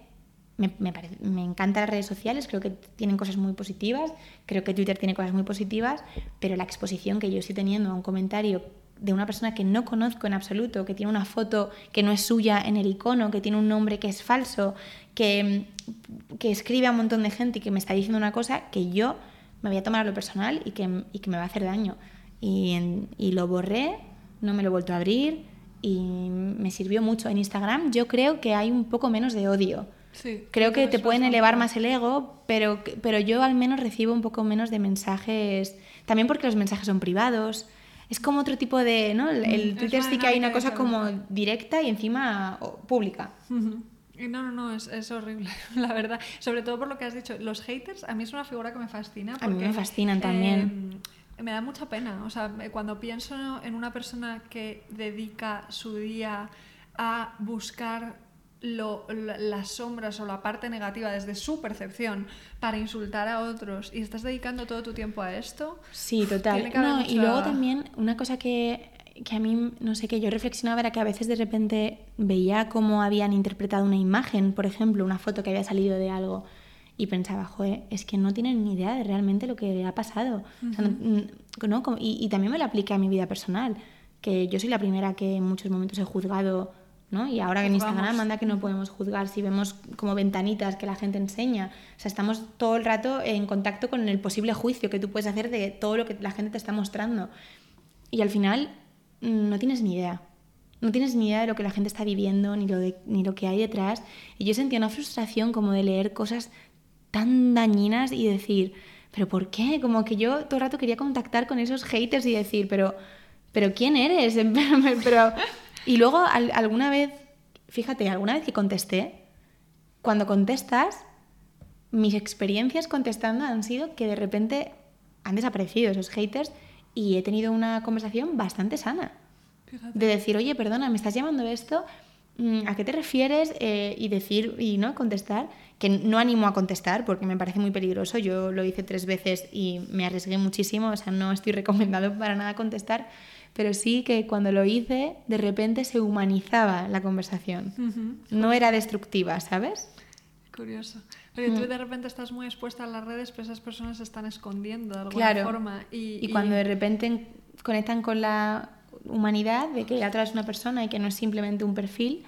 me, me, me encantan las redes sociales, creo que tienen cosas muy positivas, creo que Twitter tiene cosas muy positivas, pero la exposición que yo estoy teniendo a un comentario de una persona que no conozco en absoluto, que tiene una foto que no es suya en el icono, que tiene un nombre que es falso, que, que escribe a un montón de gente y que me está diciendo una cosa que yo me voy a tomar a lo personal y que, y que me va a hacer daño. Y, y, lo borré, no me lo he vuelto a abrir y me sirvió mucho. En Instagram yo creo que hay un poco menos de odio. Sí, creo que te pueden elevar más el ego, pero, pero yo al menos recibo un poco menos de mensajes, también porque los mensajes son privados es como otro tipo de, ¿no? El, mm, Twitter sí que hay una cosa como directa y encima pública. No, no, no, es, horrible, la verdad. Sobre todo por lo que has dicho. Los haters, a mí es una figura que me fascina. a mí me fascinan también. Em, me da mucha pena. O sea, cuando pienso en una persona que dedica su día a buscar las sombras o la parte negativa desde su percepción para insultar a otros y estás dedicando todo tu tiempo a esto. Sí, total. y luego también una cosa que, que, a mí, no sé, que yo reflexionaba era que a veces de repente veía cómo habían interpretado una imagen, por ejemplo, una foto que había salido de algo y pensaba, joder, es que no tienen ni idea de realmente lo que ha pasado. no, y, y también me lo apliqué a mi vida personal, que yo soy la primera que en muchos momentos he juzgado ¿no? Y ahora que en Instagram manda que no podemos juzgar si vemos como ventanitas que la gente enseña. O sea, estamos todo el rato en contacto con el posible juicio que tú puedes hacer de todo lo que la gente te está mostrando. Y al final mm, no tienes ni idea. No tienes ni idea de lo que la gente está viviendo, ni lo, ni lo que hay detrás. Y yo sentía una frustración como de leer cosas tan dañinas y decir, ¿pero por qué? Como que yo todo el rato quería contactar con esos haters y decir, pero, ¿pero quién eres? pero y luego alguna vez, fíjate, alguna vez que contesté, cuando contestas, mis experiencias contestando han sido que de repente han desaparecido esos haters y he tenido una conversación bastante sana. De decir, oye, perdona, me estás llamando esto, mm, ¿a qué te refieres? Eh, y decir, y no contestar, que no animo a contestar porque me parece muy peligroso. Yo lo hice tres veces y me arriesgué muchísimo, o sea, no estoy recomendado para nada contestar pero sí que cuando lo hice, de repente se humanizaba la conversación. No era destructiva, ¿sabes? Curioso. Porque tú mm. de repente estás muy expuesta a las redes, pero esas personas se están escondiendo de alguna forma. Y, y, cuando de repente conectan con la humanidad, de que atrás es una persona y que no es simplemente un perfil,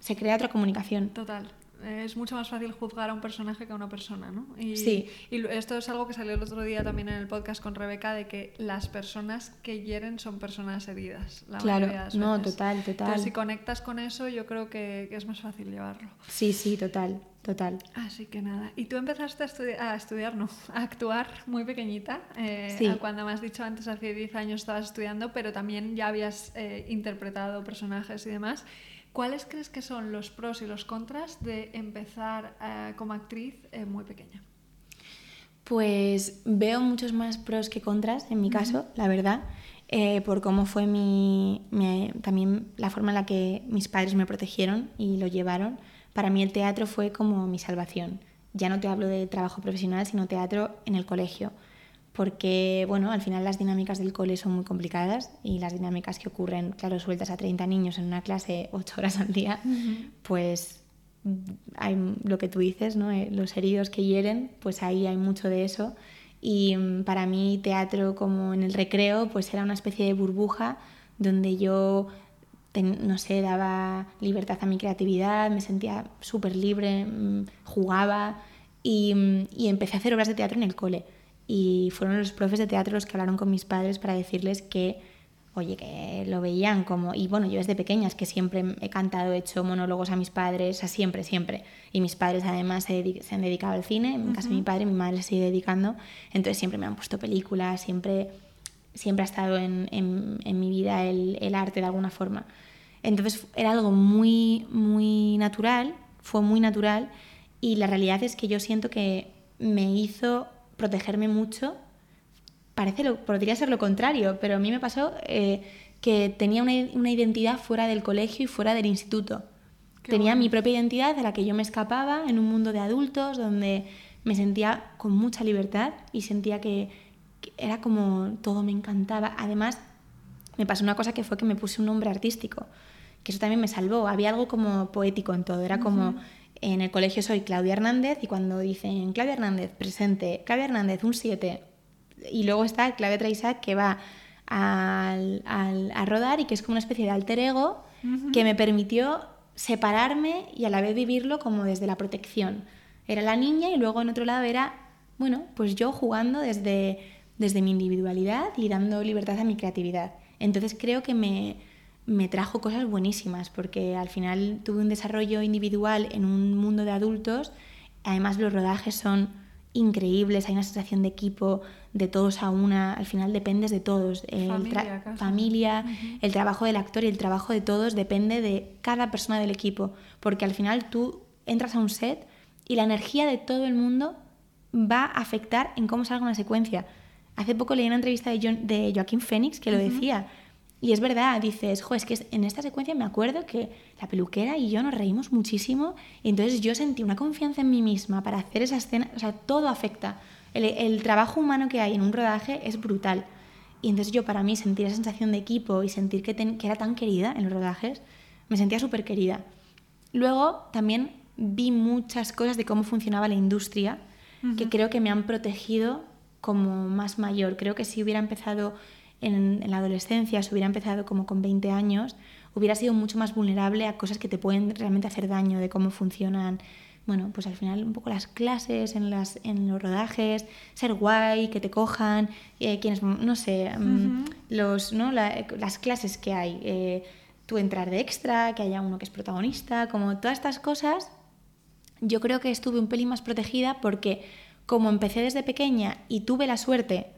se crea otra comunicación. Total es mucho más fácil juzgar a un personaje que a una persona, ¿no? Y, sí. Y esto es algo que salió el otro día también en el podcast con Rebeca, de que las personas que hieren son personas heridas. La claro, no, total, total. Entonces, si conectas con eso, yo creo que, es más fácil llevarlo. Sí, sí, total, total. Así que nada. Y tú empezaste a, a estudiar, no, a actuar muy pequeñita. Eh, sí. Cuando me has dicho antes, hace 10 años estabas estudiando, pero también ya habías eh, interpretado personajes y demás. ¿Cuáles crees que son los pros y los contras de empezar eh, como actriz muy pequeña? Pues veo muchos más pros que contras, en mi caso, la verdad, eh, por cómo fue mi, también la forma en la que mis padres me protegieron y lo llevaron. Para mí el teatro fue como mi salvación. Ya no te hablo de trabajo profesional, sino teatro en el colegio porque bueno, al final las dinámicas del cole son muy complicadas y las dinámicas que ocurren, claro, sueltas a 30 niños en una clase 8 horas al día, pues hay lo que tú dices, ¿no? Eh, los heridos que hieren, pues ahí hay mucho de eso. Y mm, para mí teatro como en el recreo, pues era una especie de burbuja donde yo, no sé, daba libertad a mi creatividad, me sentía súper libre, mm, jugaba y, mm, y empecé a hacer obras de teatro en el cole. Y fueron los profes de teatro los que hablaron con mis padres para decirles que oye, que lo veían como, y bueno, yo desde pequeña es que siempre he cantado, he hecho monólogos a mis padres, sea, siempre, siempre. Y mis padres además se, han dedicado al cine, en casa de mi padre, mi madre se sigue dedicando, entonces siempre me han puesto películas, siempre, siempre ha estado en, en, mi vida el, el, arte de alguna forma. Entonces era algo muy, muy natural, fue muy natural, y la realidad es que yo siento que me hizo protegerme mucho parece lo, podría ser lo contrario, pero a mí me pasó eh, que tenía una, una, identidad fuera del colegio y fuera del instituto. tenía mi propia identidad de la que yo me escapaba en un mundo de adultos donde me sentía con mucha libertad y sentía que, era como todo me encantaba. Además, me pasó una cosa que fue que me puse un nombre artístico, que eso también me salvó. Había algo como poético en todo, era como en el colegio soy Claudia Hernández y cuando dicen Claudia Hernández presente, Claudia Hernández un 7, y luego está Claudia Traisa que va al, a rodar y que es como una especie de alter ego que me permitió separarme y a la vez vivirlo como desde la protección. Era la niña y luego en otro lado era, bueno, pues yo jugando desde, desde mi individualidad y dando libertad a mi creatividad. Entonces creo que me, me trajo cosas buenísimas porque al final tuve un desarrollo individual en un mundo de adultos. Además los rodajes son increíbles, hay una sensación de equipo, de todos a una, al final dependes de todos. Familia, el familia el trabajo del actor y el trabajo de todos depende de cada persona del equipo, porque al final tú entras a un set y la energía de todo el mundo va a afectar en cómo salga una secuencia. Hace poco leí una entrevista de, de Joaquín Phoenix que lo decía. Y es verdad, dices, jo, es que en esta secuencia me acuerdo que la peluquera y yo nos reímos muchísimo y entonces yo sentí una confianza en mí misma para hacer esa escena, o sea, todo afecta. El, trabajo humano que hay en un rodaje es brutal. Y entonces yo para mí sentir esa sensación de equipo y sentir que, que era tan querida en los rodajes, me sentía súper querida. Luego también vi muchas cosas de cómo funcionaba la industria que creo que me han protegido como más mayor. Creo que si hubiera empezado en, en, la adolescencia, si hubiera empezado como con 20 años, hubiera sido mucho más vulnerable a cosas que te pueden realmente hacer daño, de cómo funcionan bueno, pues al final un poco las clases en, las, en los rodajes, ser guay, que te cojan, eh, quienes, no sé, mm, los, ¿no? las clases que hay, eh, tú entrar de extra, que haya uno que es protagonista, como todas estas cosas, yo creo que estuve un pelín más protegida porque como empecé desde pequeña y tuve la suerte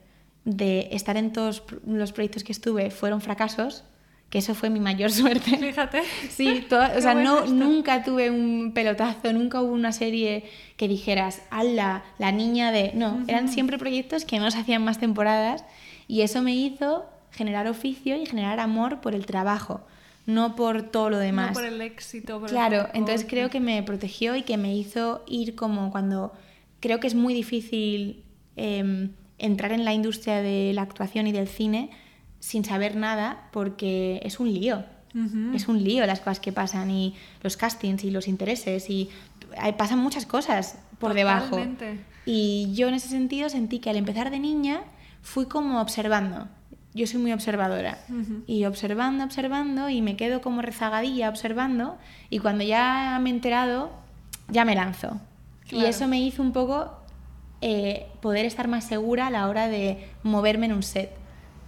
de estar en todos los proyectos que estuve, fueron fracasos, que eso fue mi mayor suerte. Fíjate. Sí, o sea, no, nunca tuve un pelotazo, nunca hubo una serie que dijeras, ala, la niña de... No, eran siempre proyectos que no se hacían más temporadas y eso me hizo generar oficio y generar amor por el trabajo, no por todo lo demás. No por el éxito. claro, entonces creo que me protegió y que me hizo ir como cuando... Creo que es muy difícil em, entrar en la industria de la actuación y del cine sin saber nada porque es un lío. Es un lío las cosas que pasan y los castings y los intereses y pasan muchas cosas por debajo. Y yo en ese sentido sentí que al empezar de niña fui como observando. Yo soy muy observadora. Y observando, observando y me quedo como rezagadilla observando y cuando ya me he enterado ya me lanzo. Y eso me hizo un poco eh, poder estar más segura a la hora de moverme en un set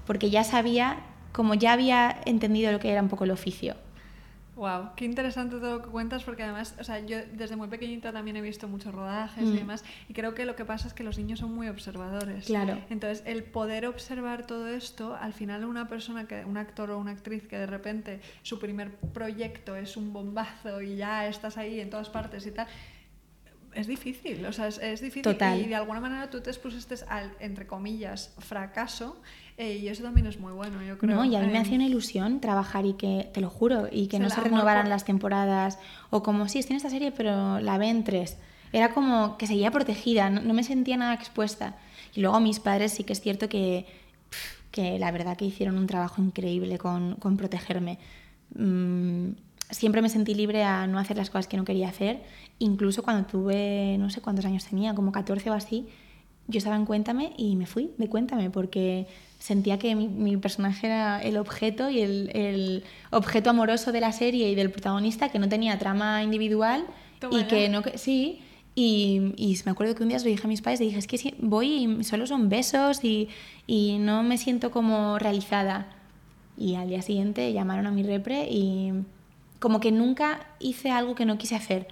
porque ya sabía, como ya había entendido lo que era un poco el oficio. Wow, qué interesante todo lo que cuentas porque además, o sea, yo desde muy pequeñita también he visto muchos rodajes y mm. demás y creo que lo que pasa es que los niños son muy observadores. Claro. Entonces, el poder observar todo esto, al final una persona que un actor o una actriz que de repente su primer proyecto es un bombazo y ya estás ahí en todas partes y tal, es difícil, o sea, es, difícil Total. y de alguna manera tú te expusiste al, entre comillas, fracaso eh, y eso también es muy bueno, yo creo. No, y a mí me hacía una ilusión trabajar y que, te lo juro, y que no se renovaran las temporadas, o como, sí, estoy en esta serie, pero la ven tres. Era como que seguía protegida, no, me sentía nada expuesta. Y luego mis padres sí que es cierto que, que la verdad que hicieron un trabajo increíble con, con protegerme. Mm, siempre me sentí libre a no hacer las cosas que no quería hacer. Incluso cuando tuve, no sé cuántos años tenía, como 14 o así, yo estaba en Cuéntame y me fui de Cuéntame porque sentía que mi, personaje era el objeto y el, objeto amoroso de la serie y del protagonista que no tenía trama individual y que no sí y, y, me acuerdo que un día se lo dije a mis padres y dije es que voy y solo son besos y, y no me siento como realizada Y al día siguiente llamaron a mi repre y como que nunca hice algo que no quise hacer.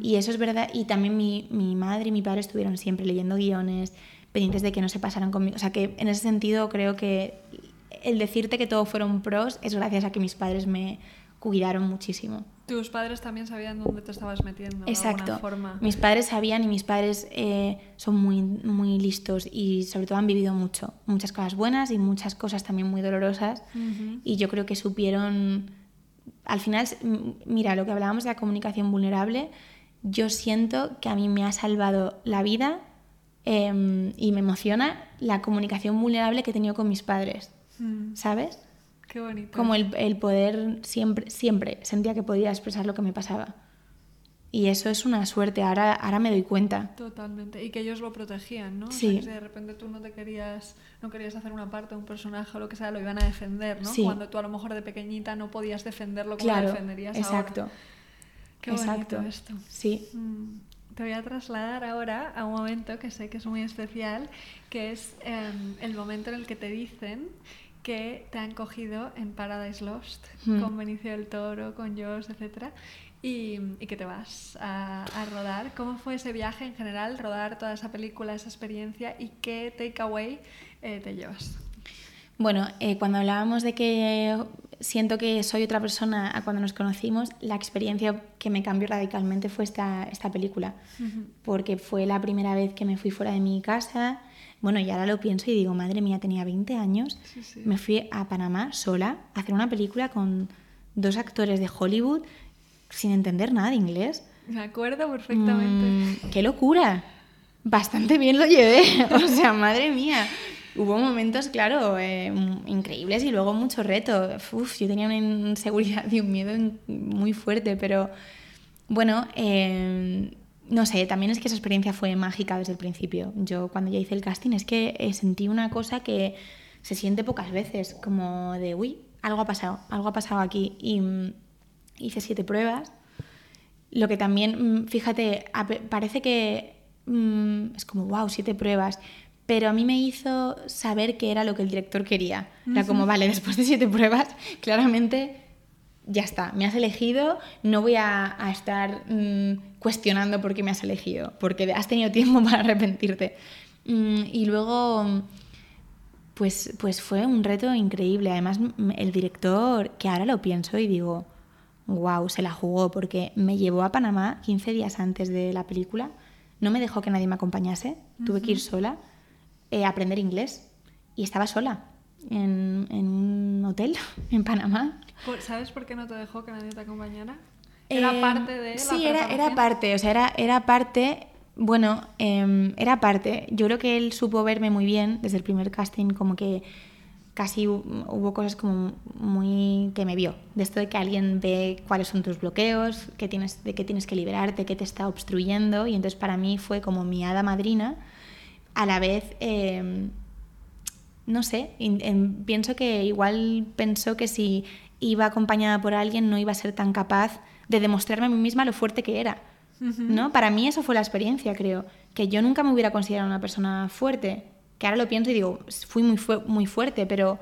Y eso es verdad. Y también mi, mi, madre y mi padre estuvieron siempre leyendo guiones, pendientes de que no se pasaran conmigo. O sea que en ese sentido creo que el decirte que todo fueron pros es gracias a que mis padres me cuidaron muchísimo. Tus padres también sabían dónde te estabas metiendo. Exacto. De alguna forma. Mis padres sabían y mis padres eh, son muy, muy listos y sobre todo han vivido mucho. Muchas cosas buenas y muchas cosas también muy dolorosas. Y yo creo que supieron al final, mira, lo que hablábamos de la comunicación vulnerable, yo siento que a mí me ha salvado la vida em, y me emociona la comunicación vulnerable que he tenido con mis padres, mm. ¿sabes? Qué bonito. Como el, el, poder siempre, siempre sentía que podía expresar lo que me pasaba. Y eso es una suerte, ahora, ahora me doy cuenta. Totalmente. Y que ellos lo protegían, ¿no? Sí. O sea, si de repente tú no te querías, no querías hacer una parte un personaje o lo que sea, lo iban a defender, ¿no? Sí. Cuando tú a lo mejor de pequeñita no podías defenderlo como claro, lo defenderías exacto. ahora. Qué exacto. esto. Sí. Mm. Te voy a trasladar ahora a un momento que sé que es muy especial, que es eh, el momento en el que te dicen que te han cogido en Paradise Lost, Mm. con Benicio del Toro, con Joss, etcétera y, y, que te vas a, a, rodar. ¿Cómo fue ese viaje en general, rodar toda esa película, esa experiencia y qué takeaway eh, te llevas? Bueno, eh, cuando hablábamos de que siento que soy otra persona a cuando nos conocimos, la experiencia que me cambió radicalmente fue esta, esta película, uh -huh. porque fue la primera vez que me fui fuera de mi casa. Bueno, y ahora lo pienso y digo, madre mía, tenía 20 años, sí, sí. me fui a Panamá sola a hacer una película con dos actores de Hollywood sin entender nada de inglés. Me acuerdo perfectamente. Mm, ¡Qué locura! Bastante bien lo llevé. o sea, madre mía. Hubo momentos, claro, eh, increíbles y luego mucho reto. Uf, yo tenía una inseguridad y un miedo muy fuerte, pero bueno, eh, no sé, también es que esa experiencia fue mágica desde el principio. Yo cuando ya hice el casting es que eh, sentí una cosa que se siente pocas veces, como de, uy, algo ha pasado, algo ha pasado aquí. Y mm, hice siete pruebas. Lo que también, mm, fíjate, parece que mmm, es como, wow, siete pruebas. Pero a mí me hizo saber que era lo que el director quería. Uh -huh. Era como, vale, después de siete pruebas, claramente ya está, me has elegido, no voy a, a estar mmm, cuestionando por qué me has elegido, porque has tenido tiempo para arrepentirte. Mm, y luego, pues, pues fue un reto increíble. Además, el director, que ahora lo pienso y digo, wow, se la jugó porque me llevó a Panamá 15 días antes de la película, no me dejó que nadie me acompañase, uh -huh. tuve que ir sola, eh, a aprender inglés y estaba sola en, en, un hotel en Panamá. ¿Sabes por qué no te dejó que nadie te acompañara? ¿Era eh, parte de Sí, era, era parte, o sea, era, era parte, bueno, eh, era parte. Yo creo que él supo verme muy bien desde el primer casting, como que casi hubo cosas como muy que me vio. De esto de que alguien ve cuáles son tus bloqueos que tienes de qué tienes que liberarte qué te está obstruyendo y entonces para mí fue como mi hada madrina. A la vez eh, no sé in, in, pienso que igual pensó que si iba acompañada por alguien no iba a ser tan capaz de demostrarme a mí misma lo fuerte que era uh -huh. no para mí eso fue la experiencia creo que yo nunca me hubiera considerado una persona fuerte que ahora lo pienso y digo, fui muy, muy fuerte, pero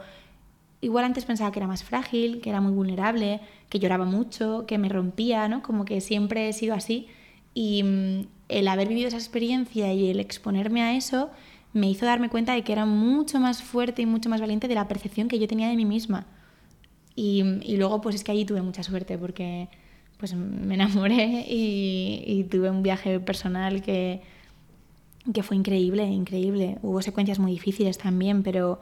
igual antes pensaba que era más frágil, que era muy vulnerable, que lloraba mucho, que me rompía, ¿no? Como que siempre he sido así. Y mmm, el haber vivido esa experiencia y el exponerme a eso me hizo darme cuenta de que era mucho más fuerte y mucho más valiente de la percepción que yo tenía de mí misma. Y, y luego pues es que allí tuve mucha suerte porque pues me enamoré y tuve un viaje personal que que fue increíble, increíble. Hubo secuencias muy difíciles también, pero,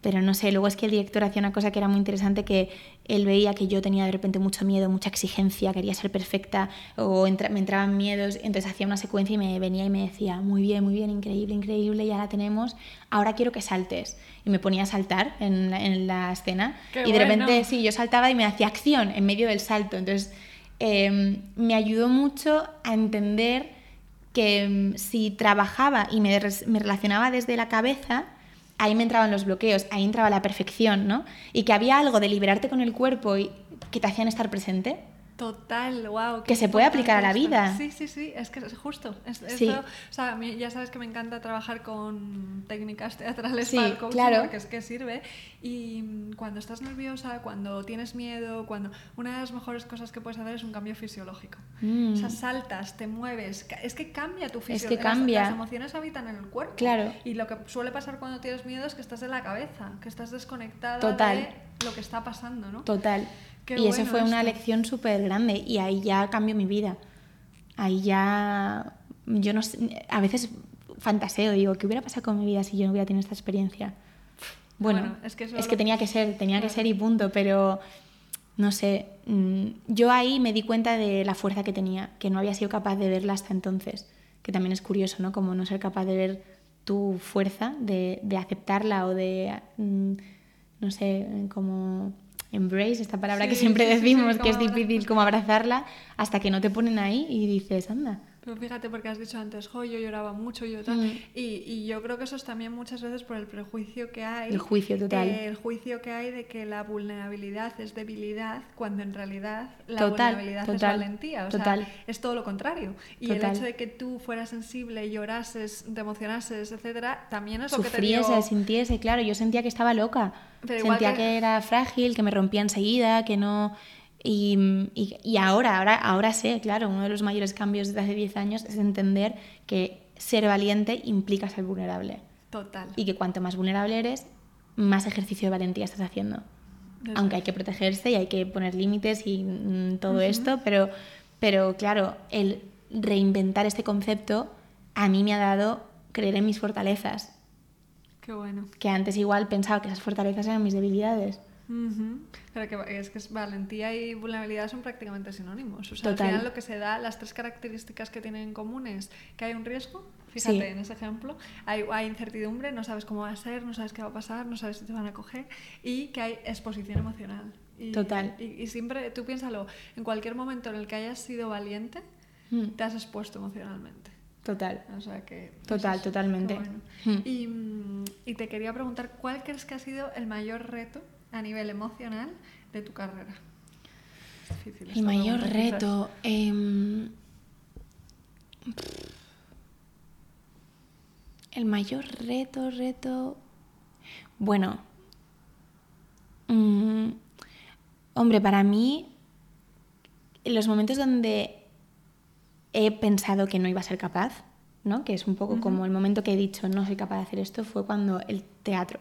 pero no sé, luego es que el director hacía una cosa que era muy interesante, que él veía que yo tenía de repente mucho miedo, mucha exigencia, quería ser perfecta, o entra, me entraban miedos, entonces hacía una secuencia y me venía y me decía, muy bien, muy bien, increíble, increíble, ya la tenemos, ahora quiero que saltes. Y me ponía a saltar en, en la escena, Qué y de bueno. repente, sí, yo saltaba y me hacía acción en medio del salto, entonces eh, me ayudó mucho a entender que mm, si trabajaba y me, me, relacionaba desde la cabeza, ahí me entraban los bloqueos, ahí entraba la perfección, ¿no? Y que había algo de liberarte con el cuerpo y que te hacían estar presente. Total, wow. Que se puede aplicar a la vida. Sí, sí, sí, es que es justo. Es, Sí. esto- o sea, ya sabes que me encanta trabajar con técnicas teatrales Sí, para el coaching, claro. porque es que sirve. Y mm, cuando estás nerviosa, cuando tienes miedo, cuando una de las mejores cosas que puedes hacer es un cambio fisiológico. Mm. O sea, saltas, te mueves, es que cambia tu Es fisiología. que cambia. Las, emociones habitan en el cuerpo. Claro. Y lo que suele pasar cuando tienes miedo es que estás en la cabeza, que estás desconectada Total. de lo que está pasando, ¿no? Total. Qué y eso bueno fue una lección súper grande y ahí ya cambió mi vida. Ahí ya, yo no sé, a veces fantaseo, digo, ¿qué hubiera pasado con mi vida si yo no hubiera tenido esta experiencia? Bueno, Bueno, es que eso lo- tenía que ser, tenía que ser y punto, pero no sé, mm, yo ahí me di cuenta de la fuerza que tenía, que no había sido capaz de verla hasta entonces, que también es curioso, ¿no? Como no ser capaz de ver tu fuerza, de, de aceptarla o de, mm, no sé, como embrace, esta palabra que siempre sí, sí, sí, decimos, que es difícil como abrazarla, hasta que no te ponen ahí y dices, anda. Pero fíjate, porque has dicho antes, jo, yo lloraba mucho, yo tal. Mm. Y, y yo creo que eso es también muchas veces por el prejuicio que hay. El juicio total. eh, el juicio que hay de que la vulnerabilidad es debilidad, cuando en realidad la Total, vulnerabilidad es total, valentía. O total. sea, es todo lo contrario. Y Total. el hecho de que tú fueras sensible, llorases, te emocionases, etcétera, también es lo que te dio... sintiese, claro, yo sentía que estaba loca. Pero sentía que- que... era frágil, que me rompía enseguida, que no... Y, y- y ahora, ahora, ahora sé, claro, uno de los mayores cambios desde hace 10 años es entender que ser valiente implica ser vulnerable. Total. Y que cuanto más vulnerable eres, más ejercicio de valentía estás haciendo. Aunque hay que protegerse y hay que poner límites y mm, todo esto, pero, pero claro, el reinventar este concepto a mí me ha dado creer en mis fortalezas, Qué bueno. que antes igual pensaba que esas fortalezas eran mis debilidades. Ujú. Pero que es que es- valentía y vulnerabilidad son prácticamente sinónimos. O sea, Total. al final lo que se da, las tres características que tienen en común es que hay un riesgo, fíjate Sí. en ese ejemplo, hay, hay incertidumbre, no sabes cómo va a ser, no sabes qué va a pasar, no sabes si te van a coger, y que hay exposición emocional. Y, Total. Y, y siempre, tú piénsalo, en cualquier momento en el que hayas sido valiente, Mm, te has expuesto emocionalmente. Total. O sea que... pues Total, qué totalmente. bueno. Mm. Y, mm, y te quería preguntar, ¿cuál crees que ha sido el mayor reto a nivel emocional de tu carrera? Es difícil El mayor reto. em, el mayor reto, reto. Bueno. mm, hombre, para mí, en los momentos donde he pensado que no iba a ser capaz, ¿no? que es un poco como el momento que he dicho no soy capaz de hacer esto, fue cuando el teatro.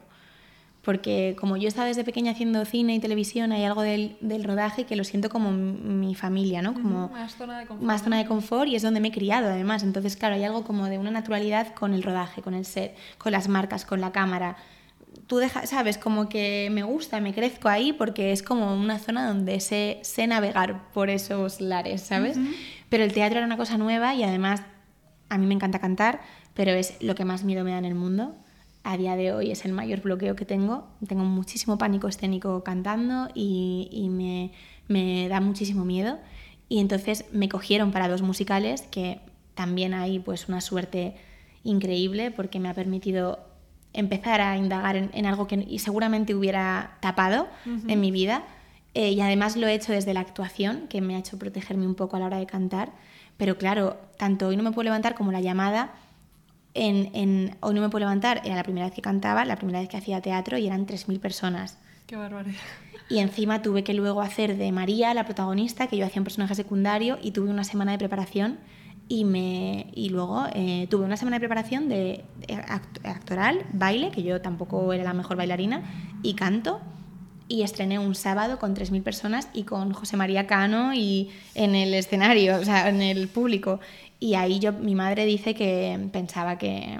Porque como yo he estado desde pequeña haciendo cine y televisión, hay algo del, del rodaje que lo siento como mi familia, ¿no? Como más zona de confort. más zona de confort y es donde me he criado además. Entonces, claro, hay algo como de una naturalidad con el rodaje, con el set, con las marcas, con la cámara. Tú dejas, sabes, como que me gusta, me crezco ahí porque es como una zona donde sé, sé navegar por esos lares, ¿sabes? Pero el teatro era una cosa nueva y además a mí me encanta cantar, pero es lo que más miedo me da en el mundo. A día de hoy es el mayor bloqueo que tengo. Tengo muchísimo pánico escénico cantando y, y me, me da muchísimo miedo. Y entonces me cogieron para dos musicales, que también hay pues una suerte increíble porque me ha permitido empezar a indagar en, en algo que y seguramente hubiera tapado en mi vida. Eh, y además lo he hecho desde la actuación, que me ha hecho protegerme un poco a la hora de cantar. Pero claro, tanto Hoy no me puedo levantar como La llamada, en, en Hoy no me puedo levantar era la primera vez que cantaba, la primera vez que hacía teatro y eran 3.000 personas. Qué barbaridad. Y encima tuve que luego hacer de María, la protagonista, que yo hacía un personaje secundario, y tuve una semana de preparación. Y, me, y luego eh, tuve una semana de preparación de act- actoral, baile, que yo tampoco era la mejor bailarina, y canto. Y estrené un sábado con 3.000 personas y con José María Cano y en el escenario, o sea, en el público. Y ahí yo, mi madre dice que pensaba que,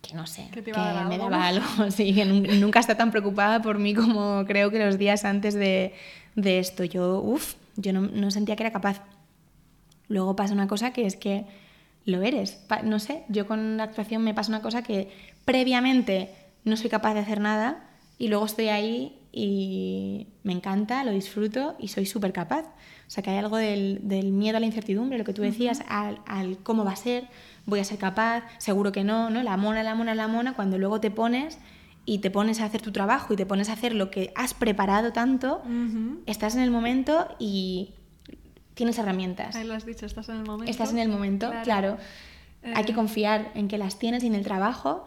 que no sé, Que que, me daba algo, sí, que nun- nunca está tan preocupada por mí como creo que los días antes de, de esto. Yo, uff, yo no, no sentía que era capaz. Luego pasa una cosa que es que lo eres. No sé, yo con la actuación me pasa una cosa que previamente no soy capaz de hacer nada y luego estoy ahí y me encanta, lo disfruto y soy súper capaz. O sea que hay algo del, del miedo a la incertidumbre, lo que tú decías, al, al cómo va a ser, voy a ser capaz, seguro que no, ¿no? La mona, la mona, la mona, cuando luego te pones y te pones a hacer tu trabajo y te pones a hacer lo que has preparado tanto, estás en el momento y tienes herramientas. Ahí lo has dicho, estás en el momento. Estás en el momento, claro. Hay que eh. confiar en que las tienes y en el trabajo,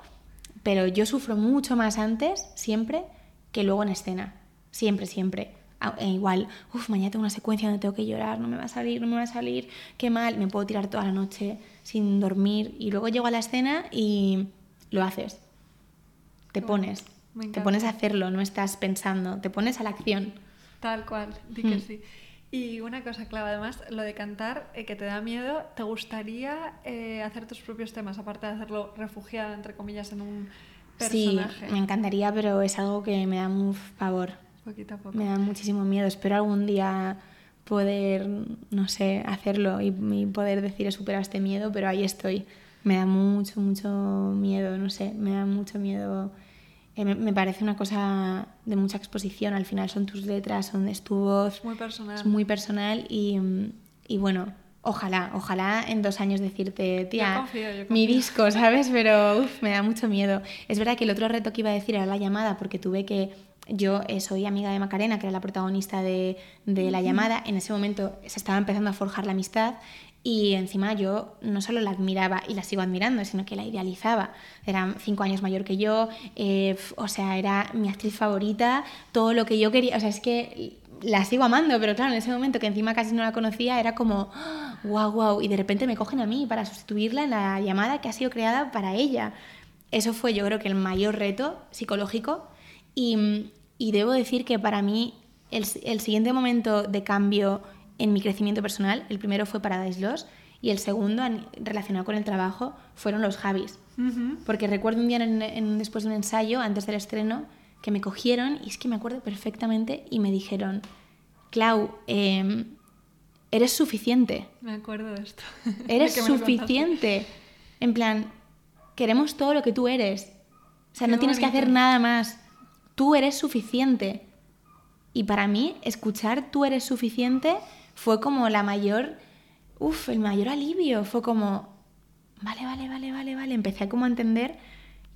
pero yo sufro mucho más antes, siempre, que luego en escena. Siempre, siempre. E igual, uff, mañana tengo una secuencia donde tengo que llorar, no me va a salir, no me va a salir, qué mal, me puedo tirar toda la noche sin dormir y luego llego a la escena y lo haces. Te pones, te pones a hacerlo, no estás pensando, te pones a la acción. Tal cual, di que mm. sí. Y una cosa clave, además, lo de cantar, eh, que te da miedo, ¿te gustaría eh, hacer tus propios temas, aparte de hacerlo refugiada, entre comillas, en un personaje? Sí, me encantaría, pero es algo que me da un favor. Poquito a poco. Me da muchísimo miedo. Espero algún día poder, no sé, hacerlo y, poder decir he superado este miedo, pero ahí estoy. Me da mucho, mucho miedo, no sé, me da mucho miedo. Eh, me, parece una cosa de mucha exposición, al final son tus letras, son, es tu voz. muy personal. Es muy personal y, y bueno, ojalá, ojalá en dos años decirte, tía, mi disco, ¿sabes? Pero uf, me da mucho miedo. Es verdad que el otro reto que iba a decir era la llamada, porque tuve que yo eh, soy amiga de Macarena, que era la protagonista de, de la llamada. En ese momento se estaba empezando a forjar la amistad y encima yo no solo la admiraba y la sigo admirando, sino que la idealizaba. Era cinco años mayor que yo, eh, o sea, era mi actriz favorita, todo lo que yo quería, o sea, es que la sigo amando, pero claro, en ese momento que encima casi no la conocía, era como, wow, wow, y de repente me cogen a mí para sustituirla en la llamada que ha sido creada para ella. Eso fue yo creo que el mayor reto psicológico y, y debo decir que para mí el, el, siguiente momento de cambio en mi crecimiento personal, el primero fue Paradise Lost y el segundo relacionado con el trabajo fueron los Javis. Porque recuerdo un día en, después de un ensayo, antes del estreno, que me cogieron, y es que me acuerdo perfectamente, y me dijeron, Clau, em, eres suficiente. Me acuerdo de esto. Eres suficiente. En plan, queremos todo lo que tú eres. O sea, no tienes que hacer nada más tú eres suficiente. Y para mí, escuchar tú eres suficiente fue como la mayor, uff, el mayor alivio. Fue como, vale, vale, vale, vale, vale. Empecé como a entender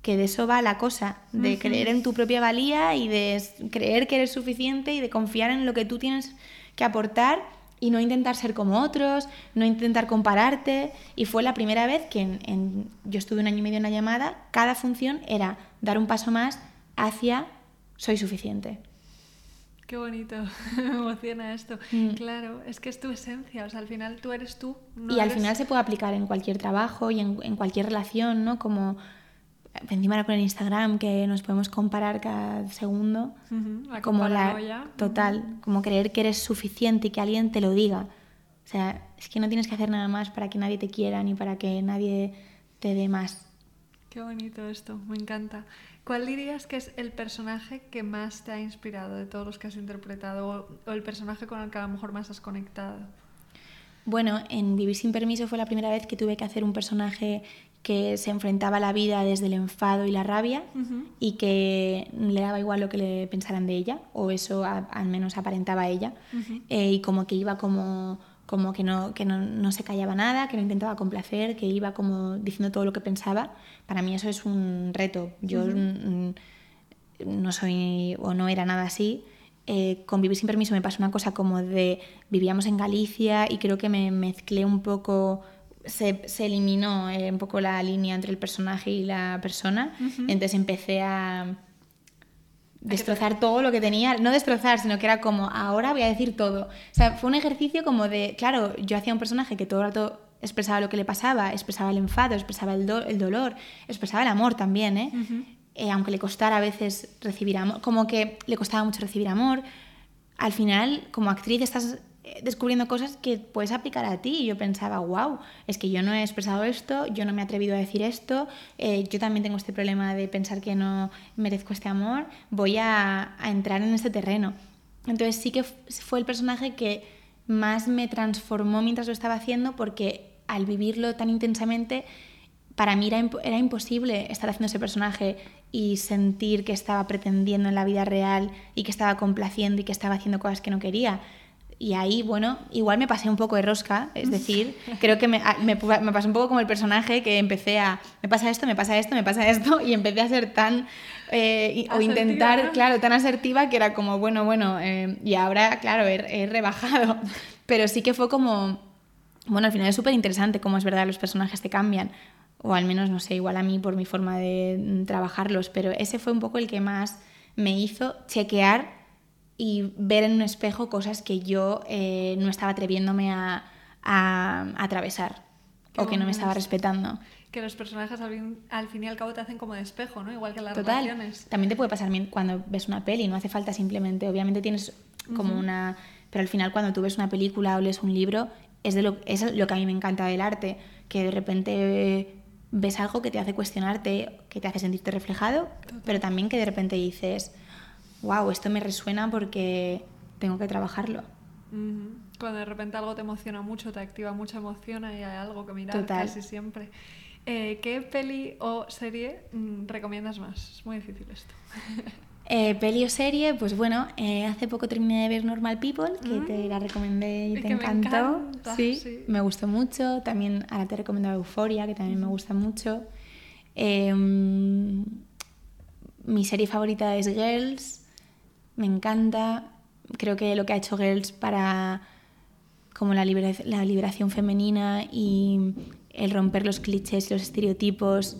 que de eso va la cosa, de creer en tu propia valía y de creer que eres suficiente y de confiar en lo que tú tienes que aportar y no intentar ser como otros, no intentar compararte. Y fue la primera vez que en, yo estuve un año y medio en la llamada, cada función era dar un paso más hacia soy suficiente. Qué bonito, me emociona esto. Mm. Claro, es que es tu esencia, o sea, al final tú eres tú. y al final se puede aplicar en cualquier trabajo y en, cualquier relación, ¿no? Como encima con el Instagram que nos podemos comparar cada segundo. como la total, como creer que eres suficiente y que alguien te lo diga. O sea, es que no tienes que hacer nada más para que nadie te quiera ni para que nadie te dé más. Qué bonito esto, me encanta. ¿Cuál dirías que es el personaje que más te ha inspirado de todos los que has interpretado o, el personaje con el que a lo mejor más has conectado? Bueno, en Vivir sin permiso fue la primera vez que tuve que hacer un personaje que se enfrentaba a la vida desde el enfado y la rabia y que le daba igual lo que le pensaran de ella, o eso al menos aparentaba a ella, eh, y como que iba como como que, no, que no, se callaba nada, que no intentaba complacer, que iba como diciendo todo lo que pensaba. Para mí eso es un reto. Yo no soy o no era nada así. Eh, con Vivir sin Permiso me pasó una cosa como de vivíamos en Galicia y creo que me mezclé un poco, se, se eliminó eh, un poco la línea entre el personaje y la persona. Entonces empecé a destrozar todo lo que tenía, no destrozar, sino que era como, ahora voy a decir todo. O sea, fue un ejercicio como de, claro, yo hacía un personaje que todo el rato expresaba lo que le pasaba, expresaba el enfado, expresaba el, el dolor, expresaba el amor también, ¿eh? ¿eh? Aunque le costara a veces recibir amor, como que le costaba mucho recibir amor, al final, como actriz, estás descubriendo cosas que puedes aplicar a ti. Y yo pensaba, wow, es que yo no he expresado esto, yo no me he atrevido a decir esto, eh, yo también tengo este problema de pensar que no merezco este amor, voy a, entrar en este terreno. Entonces sí que fue el personaje que más me transformó mientras lo estaba haciendo porque al vivirlo tan intensamente, para mí era, era imposible estar haciendo ese personaje y sentir que estaba pretendiendo en la vida real y que estaba complaciendo y que estaba haciendo cosas que no quería y ahí, bueno, igual me pasé un poco de rosca, es decir, creo que me, me, me, pasó un poco como el personaje que empecé a, me pasa esto, me pasa esto, me pasa esto, y empecé a ser tan, eh, o intentar, claro, tan asertiva que era como, bueno, bueno, eh, y ahora, claro, he, he, rebajado, pero sí que fue como, bueno, al final es súper interesante cómo es verdad los personajes te cambian, o al menos, no sé, igual a mí por mi forma de mm, trabajarlos, pero ese fue un poco el que más me hizo chequear y ver en un espejo cosas que yo eh, no estaba atreviéndome a, atravesar o que no me estaba respetando. Que los personajes al fin, y al cabo te hacen como de espejo, ¿no? Igual que las relaciones. También te puede pasar cuando ves una peli, no hace falta simplemente, obviamente tienes como una... Pero al final cuando tú ves una película o lees un libro, es, de lo, es lo que a mí me encanta del arte, que de repente ves algo que te hace cuestionarte, que te hace sentirte reflejado, pero también que de repente dices, wow, esto me resuena porque tengo que trabajarlo. Cuando de repente algo te emociona mucho, te activa mucha emoción y hay algo que mirar casi siempre. Eh, ¿Qué peli o serie mm, recomiendas más? Es muy difícil esto. Eh, peli o serie, pues bueno, eh, hace poco terminé de ver Normal People, que te mm. la recomendé y, te encantó. Me sí, me gustó mucho. También ahora te he recomendado Euforia, que también me gusta mucho. Em, mi serie favorita es Girls me encanta. Creo que lo que ha hecho Girls para como la, la liberación femenina y el romper los clichés los estereotipos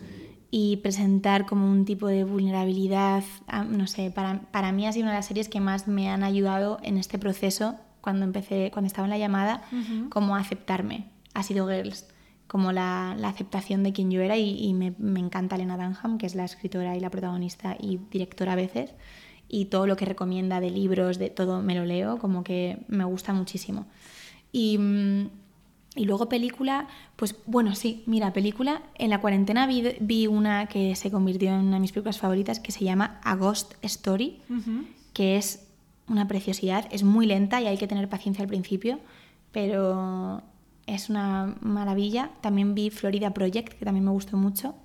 y presentar como un tipo de vulnerabilidad, no sé, para, para, mí ha sido una de las series que más me han ayudado en este proceso cuando empecé, cuando estaba en la llamada, como aceptarme. Ha sido Girls, como la, la aceptación de quien yo era y, y me, me, encanta Elena Dunham, que es la escritora y la protagonista y directora a veces y todo lo que recomienda de libros, de todo me lo leo, como que me gusta muchísimo. Y, mm, y luego película, pues bueno, sí, mira, película, en la cuarentena vi, vi, una que se convirtió en una de mis películas favoritas que se llama A Ghost Story, que es una preciosidad, es muy lenta y hay que tener paciencia al principio, pero es una maravilla. También vi Florida Project, que también me gustó mucho.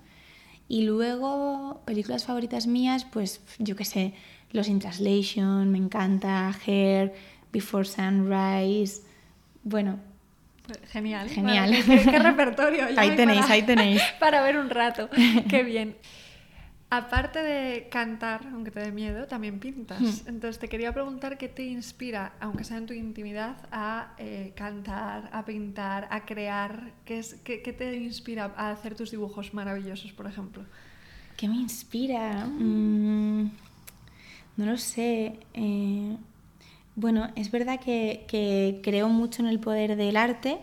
Y luego, películas favoritas mías, pues yo qué sé, los in Translation, me encanta, Hair, Before Sunrise. Bueno. Genial. Genial. ¿qué, repertorio? ahí tenéis, ahí tenéis. Para ver un rato. Qué bien. Aparte de cantar, aunque te dé miedo, también pintas. Hmm. Entonces te quería preguntar qué te inspira, aunque sea en tu intimidad, a eh, cantar, a pintar, a crear. ¿Qué, es, qué, te inspira a hacer tus dibujos maravillosos, por ejemplo? ¿Qué me inspira? Mm, no lo sé. Eh, bueno, es verdad que, creo mucho en el poder del arte.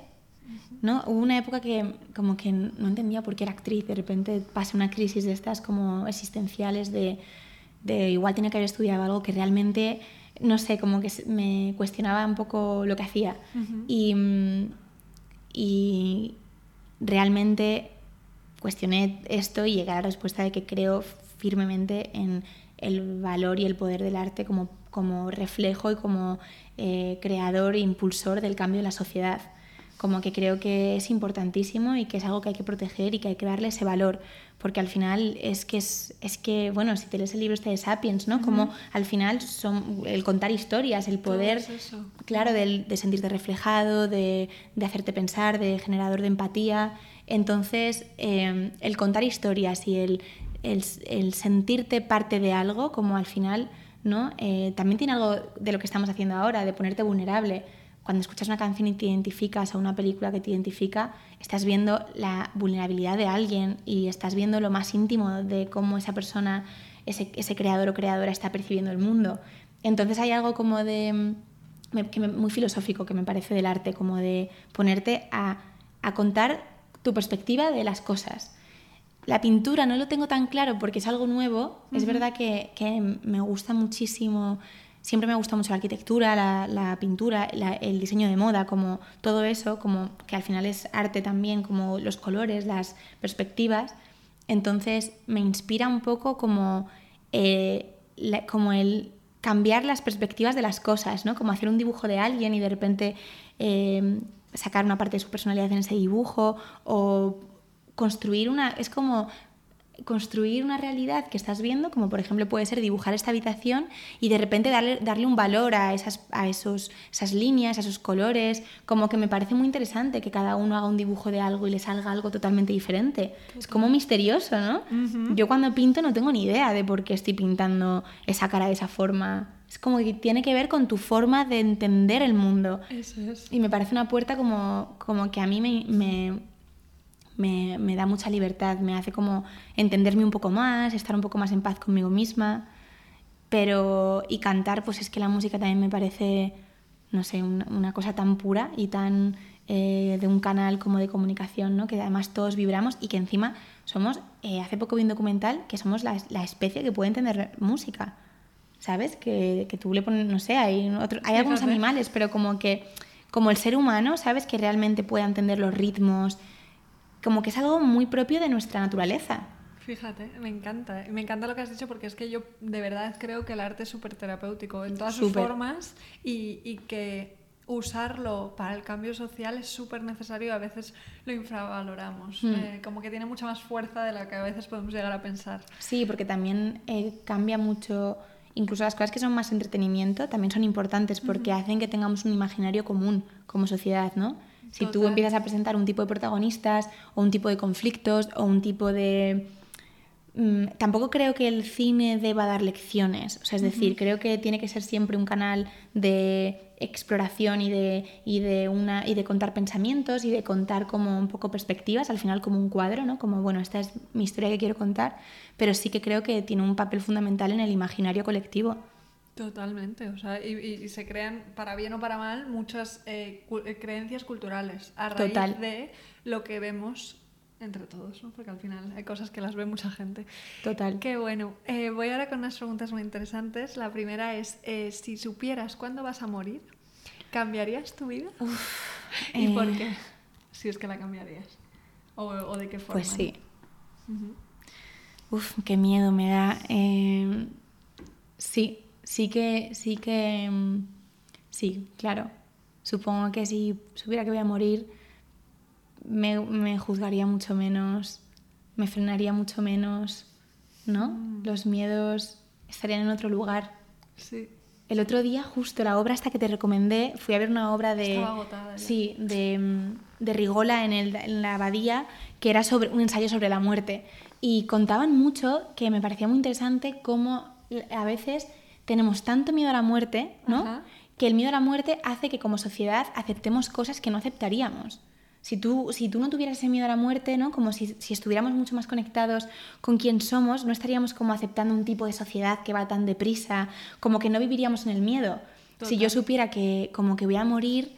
¿no? Hubo una época que como que no entendía por qué era actriz, de repente pasé una crisis de estas como existenciales de, igual tenía que haber estudiado algo que realmente, no sé, como que me cuestionaba un poco lo que hacía. y, y realmente cuestioné esto y llegué a la respuesta de que creo firmemente en el valor y el poder del arte como, como reflejo y como eh, creador e impulsor del cambio de la sociedad. Como que creo que es importantísimo y que es algo que hay que proteger y que hay que darle ese valor, porque al final es que, es, es que bueno, si te lees el libro este de Sapiens, ¿no? Como al final son el contar historias, el poder, claro, de, de, sentirte reflejado, de, de, hacerte pensar, de generador de empatía. Entonces, eh, el contar historias y el el, sentirte parte de algo, como al final, ¿no? Eh, también tiene algo de lo que estamos haciendo ahora, de ponerte vulnerable. Cuando escuchas una canción y te identificas a una película que te identifica, estás viendo la vulnerabilidad de alguien y estás viendo lo más íntimo de cómo esa persona, ese, creador o creadora está percibiendo el mundo. Entonces hay algo como de muy filosófico que me parece del arte, como de ponerte a, a, contar tu perspectiva de las cosas. La pintura no lo tengo tan claro porque es algo nuevo. Es verdad que, me gusta muchísimo, siempre me gusta mucho la arquitectura, la, pintura, el diseño de moda, como todo eso, como que al final es arte también, como los colores, las perspectivas. Entonces me inspira un poco como, eh, como el cambiar las perspectivas de las cosas, ¿no? Como hacer un dibujo de alguien y de repente eh, sacar una parte de su personalidad en ese dibujo o construir una... Es como construir una realidad que estás viendo, como por ejemplo puede ser dibujar esta habitación y de repente darle, darle un valor a, esas, a esos, esas líneas, a esos colores, como que me parece muy interesante que cada uno haga un dibujo de algo y le salga algo totalmente diferente. Es como misterioso, ¿no? Yo cuando pinto no tengo ni idea de por qué estoy pintando esa cara de esa forma. Es como que tiene que ver con tu forma de entender el mundo. Eso es. Y me parece una puerta como, como que a mí me me, me, da mucha libertad, me hace como entenderme un poco más, estar un poco más en paz conmigo misma. Pero, y cantar, pues es que la música también me parece, no sé, una, una cosa tan pura y tan eh, de un canal como de comunicación, ¿no? que además todos vibramos y que encima somos, eh, hace poco vi un documental, que somos la, la, especie que puede entender música. ¿Sabes? Que, que tú le pones, no sé, hay, otro, hay algunos animales, pero como que, como el ser humano, ¿sabes? Que realmente pueda entender los ritmos, como que es algo muy propio de nuestra naturaleza. Fíjate, me encanta. Me encanta lo que has dicho porque es que yo de verdad creo que el arte es súper terapéutico en todas sus formas y, y, que usarlo para el cambio social es súper necesario y a veces lo infravaloramos. Mm. Eh, como que tiene mucha más fuerza de la que a veces podemos llegar a pensar. Sí, porque también eh, cambia mucho. Incluso las cosas que son más entretenimiento también son importantes porque hacen que tengamos un imaginario común como sociedad, ¿no? Si Total. tú empiezas a presentar un tipo de protagonistas o un tipo de conflictos o un tipo de... Mm, tampoco creo que el cine deba dar lecciones, o sea, es decir, uh -huh. creo que tiene que ser siempre un canal de exploración y de, y, de una, y de contar pensamientos y de contar como un poco perspectivas, al final como un cuadro, ¿no? Como, bueno, esta es mi historia que quiero contar, pero sí que creo que tiene un papel fundamental en el imaginario colectivo. Totalmente, o sea, y, y, se crean, para bien o para mal, muchas eh, cu creencias culturales a raíz Total. de lo que vemos entre todos, ¿no? porque al final hay cosas que las ve mucha gente. Total. Qué bueno. Eh, voy ahora con unas preguntas muy interesantes. La primera es, eh, si supieras cuándo vas a morir, ¿cambiarías tu vida? Uf, ¿Y por qué? Si es que la cambiarías. ¿O, o de qué forma? Pues sí. Uh -huh. Uf, qué miedo me da. sí, sí que, sí que, mm, sí, claro. Supongo que si supiera que voy a morir, me, me juzgaría mucho menos, me frenaría mucho menos, ¿no? Mm. Los miedos estarían en otro lugar. Sí. El otro día, justo la obra hasta que te recomendé, fui a ver una obra de... Estaba agotada. Ya. Sí, de, mm, de Rigola en, el, en la abadía, que era sobre un ensayo sobre la muerte. Y contaban mucho que me parecía muy interesante cómo a veces tenemos tanto miedo a la muerte, ¿no? Ajá. Que el miedo a la muerte hace que como sociedad aceptemos cosas que no aceptaríamos. Si tú, si tú no tuvieras ese miedo a la muerte, ¿no? Como si, si estuviéramos mucho más conectados con quién somos, no estaríamos como aceptando un tipo de sociedad que va tan deprisa, como que no viviríamos en el miedo. Total. Si yo supiera que como que voy a morir,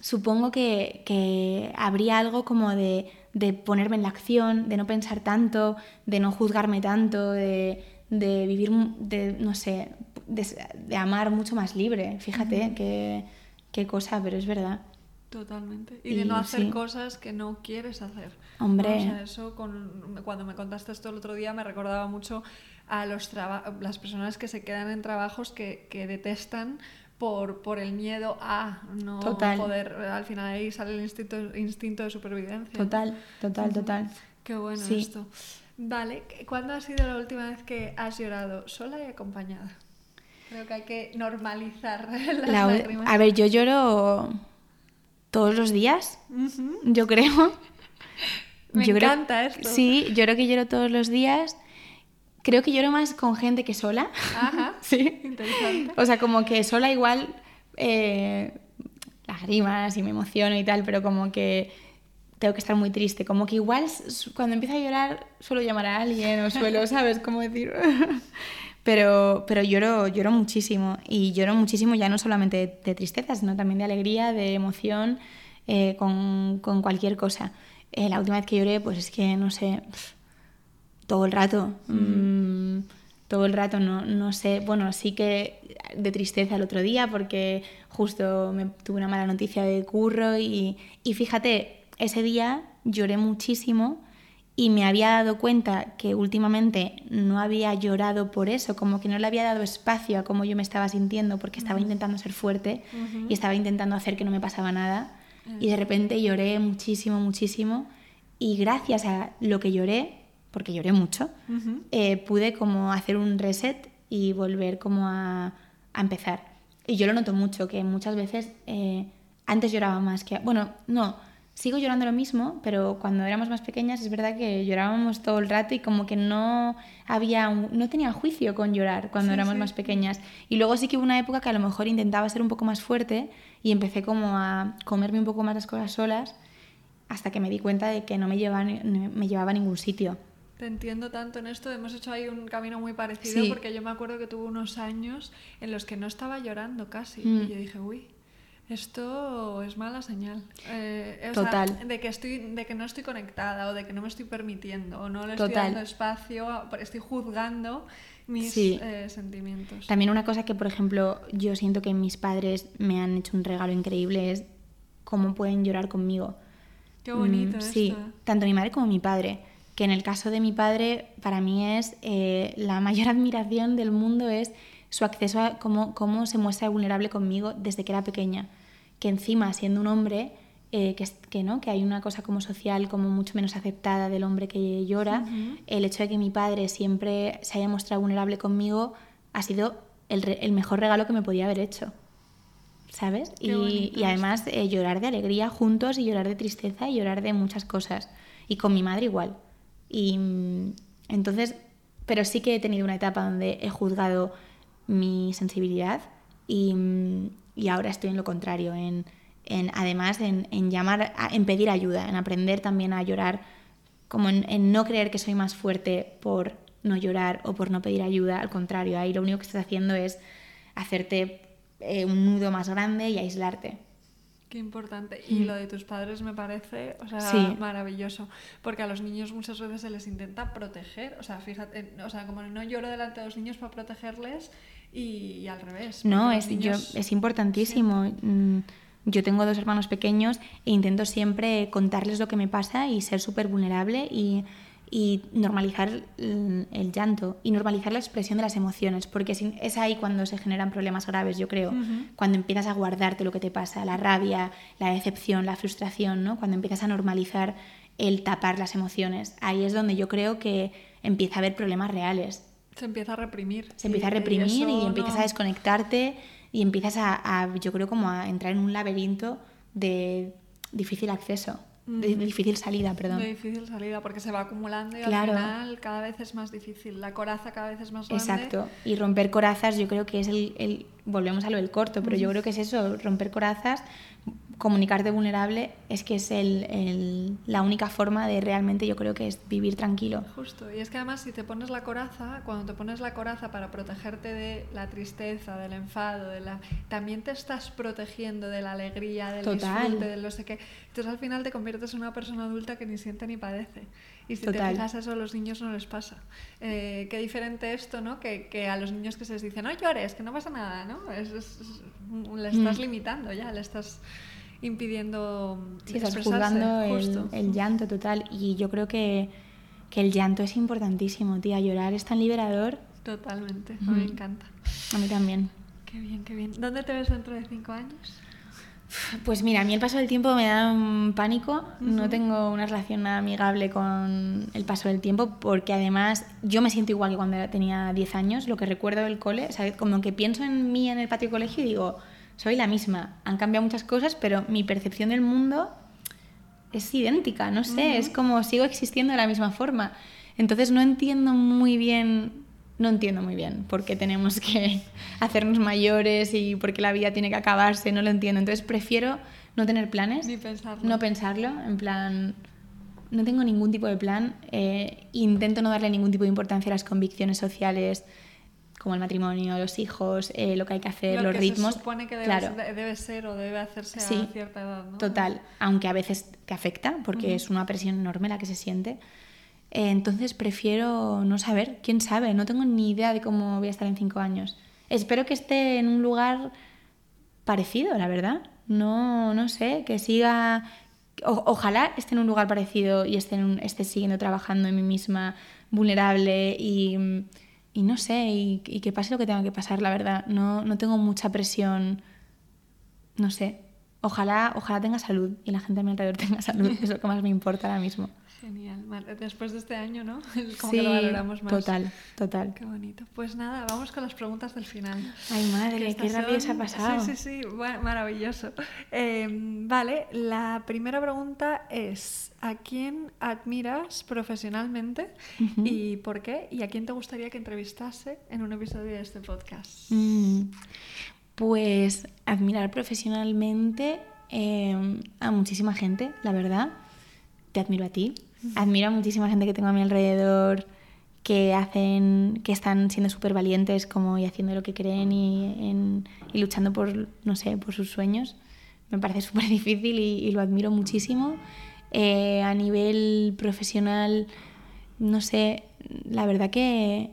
supongo que, que habría algo como de, de ponerme en la acción, de no pensar tanto, de no juzgarme tanto, de, de vivir, de, no sé, de, de, amar mucho más libre. Fíjate uh -huh. qué, qué, cosa, pero es verdad. Totalmente. Y, y de no hacer sí. cosas que no quieres hacer. Hombre. O sea, eso con, cuando me contaste esto el otro día me recordaba mucho a los las personas que se quedan en trabajos que, que detestan por, por, el miedo a no total. poder. Al final ahí sale el instinto, instinto de supervivencia. Total, total, total. Qué bueno sí. esto. Vale, ¿cuándo ha sido la última vez que has llorado sola y acompañada? Creo que hay que normalizar las la, lágrimas. A ver, yo lloro todos los días, uh -huh. yo creo. Me yo encanta creo, esto. Sí, yo creo que lloro todos los días. Creo que lloro más con gente que sola. Ajá, sí. Interesante. O sea, como que sola igual eh, lágrimas y me emociono y tal, pero como que tengo que estar muy triste. Como que igual cuando empiezo a llorar suelo llamar a alguien o suelo, ¿sabes? Como decir... pero, pero lloro, lloro muchísimo y lloro muchísimo ya no solamente de, de tristeza, sino también de alegría, de emoción, eh, con, con, cualquier cosa. Eh, la última vez que lloré, pues es que, no sé, todo el rato. Mm. Mm, todo el rato, no, no sé, bueno, sí que de tristeza el otro día porque justo me tuve una mala noticia de curro y, y fíjate, ese día lloré muchísimo y me había dado cuenta que últimamente no había llorado por eso, como que no le había dado espacio a cómo yo me estaba sintiendo porque estaba intentando ser fuerte uh -huh. y estaba intentando hacer que no me pasaba nada uh -huh. y de repente lloré muchísimo, muchísimo y gracias a lo que lloré porque lloré mucho, eh, pude como hacer un reset y volver como a, a, empezar. Y yo lo noto mucho, que muchas veces eh, antes lloraba más que... Bueno, no, sigo llorando lo mismo, pero cuando éramos más pequeñas es verdad que llorábamos todo el rato y como que no había no tenía juicio con llorar cuando éramos más pequeñas. Y luego sí que hubo una época que a lo mejor intentaba ser un poco más fuerte y empecé como a comerme un poco más las cosas solas hasta que me di cuenta de que no me llevaba, me llevaba a ningún sitio. Te entiendo tanto en esto, hemos hecho ahí un camino muy parecido porque yo me acuerdo que tuve unos años en los que no estaba llorando casi y mm. yo dije, uy, esto es mala señal. Eh, Total. de que, estoy, de que no estoy conectada o de que no me estoy permitiendo o no le estoy dando espacio, estoy juzgando mis eh, sentimientos. También una cosa que, por ejemplo, yo siento que mis padres me han hecho un regalo increíble es cómo pueden llorar conmigo. Qué bonito. Mm, sí, tanto mi madre como mi padre que en el caso de mi padre, para mí es eh, la mayor admiración del mundo es su acceso a cómo, cómo se muestra vulnerable conmigo desde que era pequeña. Que encima, siendo un hombre, eh, que, que, ¿no? que hay una cosa como social como mucho menos aceptada del hombre que llora, el hecho de que mi padre siempre se haya mostrado vulnerable conmigo ha sido el, el mejor regalo que me podía haber hecho. ¿Sabes? Y, y, además eh, llorar de alegría juntos y llorar de tristeza y llorar de muchas cosas. Y con mi madre igual. Y mm, entonces, pero sí que he tenido una etapa donde he juzgado mi sensibilidad y, mm, y ahora estoy en lo contrario, en, en además en, en llamar, en pedir ayuda, en aprender también a llorar, como en, no creer que soy más fuerte por no llorar o por no pedir ayuda, al contrario, ahí lo único que estás haciendo es hacerte eh, un nudo más grande y aislarte. Qué importante. Y mm. lo de tus padres me parece o sea, maravilloso. Porque a los niños muchas veces se les intenta proteger. O sea, fíjate, o sea, como no lloro delante de los niños para protegerles y, al revés. No, es, yo, es importantísimo. Mm, yo tengo dos hermanos pequeños e intento siempre contarles lo que me pasa y ser súper vulnerable y y normalizar el, llanto y normalizar la expresión de las emociones, porque es ahí cuando se generan problemas graves, yo creo, cuando empiezas a guardarte lo que te pasa, la rabia, la decepción, la frustración, ¿no? cuando empiezas a normalizar el tapar las emociones, ahí es donde yo creo que empieza a haber problemas reales. Se empieza a reprimir. Se empieza a reprimir y, empiezas a desconectarte y empiezas a, yo creo, como a entrar en un laberinto de difícil acceso. De difícil salida, perdón. De difícil salida, porque se va acumulando y al final cada vez es más difícil. La coraza cada vez es más grande. Exacto. Y romper corazas yo creo que es el... el volvemos a lo del corto, pero yo creo que es eso, romper corazas comunicarte vulnerable es que es el, la única forma de realmente yo creo que es vivir tranquilo. Justo, y es que además si te pones la coraza, cuando te pones la coraza para protegerte de la tristeza, del enfado, de la... también te estás protegiendo de la alegría, del disfrute, de lo sé qué. Entonces al final te conviertes en una persona adulta que ni siente ni padece. Y si te fijas eso a los niños no les pasa. Eh, qué diferente esto, ¿no? Que, que, a los niños que se les dice, no llores, que no pasa nada, ¿no? Es, le estás mm. limitando ya, le estás impidiendo sí, estás juzgando el, el, llanto total y yo creo que, que, el llanto es importantísimo, tía, llorar es tan liberador. Totalmente, mí me encanta. A mí también. Qué bien, qué bien. ¿Dónde te ves dentro de cinco años? Pues mira, a mí el paso del tiempo me da un pánico, no tengo una relación nada amigable con el paso del tiempo porque además yo me siento igual que cuando tenía 10 años, lo que recuerdo del cole, o como que pienso en mí en el patio de colegio y digo, soy la misma. Han cambiado muchas cosas, pero mi percepción del mundo es idéntica, no sé, es como sigo existiendo de la misma forma. Entonces no entiendo muy bien, no entiendo muy bien por qué tenemos que hacernos mayores y por qué la vida tiene que acabarse, no lo entiendo. Entonces prefiero no tener planes, Ni pensarlo. no pensarlo, en plan, no tengo ningún tipo de plan, eh, intento no darle ningún tipo de importancia a las convicciones sociales como el matrimonio, los hijos, eh, lo que hay que hacer, los ritmos. Se supone que debe, debe, ser o debe hacerse a cierta edad. ¿no? Total, aunque a veces te afecta, porque es una presión enorme la que se siente. Eh, entonces prefiero no saber, quién sabe, no tengo ni idea de cómo voy a estar en cinco años. Espero que esté en un lugar parecido, la verdad. No, no sé, que siga. ojalá esté en un lugar parecido y esté, esté siguiendo trabajando en mí misma, vulnerable y y no sé, y, que pase lo que tenga que pasar, la verdad. No, no tengo mucha presión, no sé. ojalá, ojalá tenga salud y la gente a mi alrededor tenga salud, es lo que más me importa ahora mismo. Genial. Después de este año, ¿no? Como sí, que lo valoramos más. Total, total. Qué bonito. Pues nada, vamos con las preguntas del final. Ay, madre, qué rápido se ha pasado. Sí, sí, sí, bueno, maravilloso. Eh, vale, la primera pregunta es: ¿a quién admiras profesionalmente y por qué? ¿Y a quién te gustaría que entrevistase en un episodio de este podcast? Mm, pues admirar profesionalmente eh, a muchísima gente, la verdad. Te admiro a ti, admiro a muchísima gente que tengo a mi alrededor que hacen que están siendo súper valientes como y haciendo lo que creen y, y, luchando por no sé por sus sueños. Me parece súper difícil y, lo admiro muchísimo. Eh, a nivel profesional no sé la verdad que,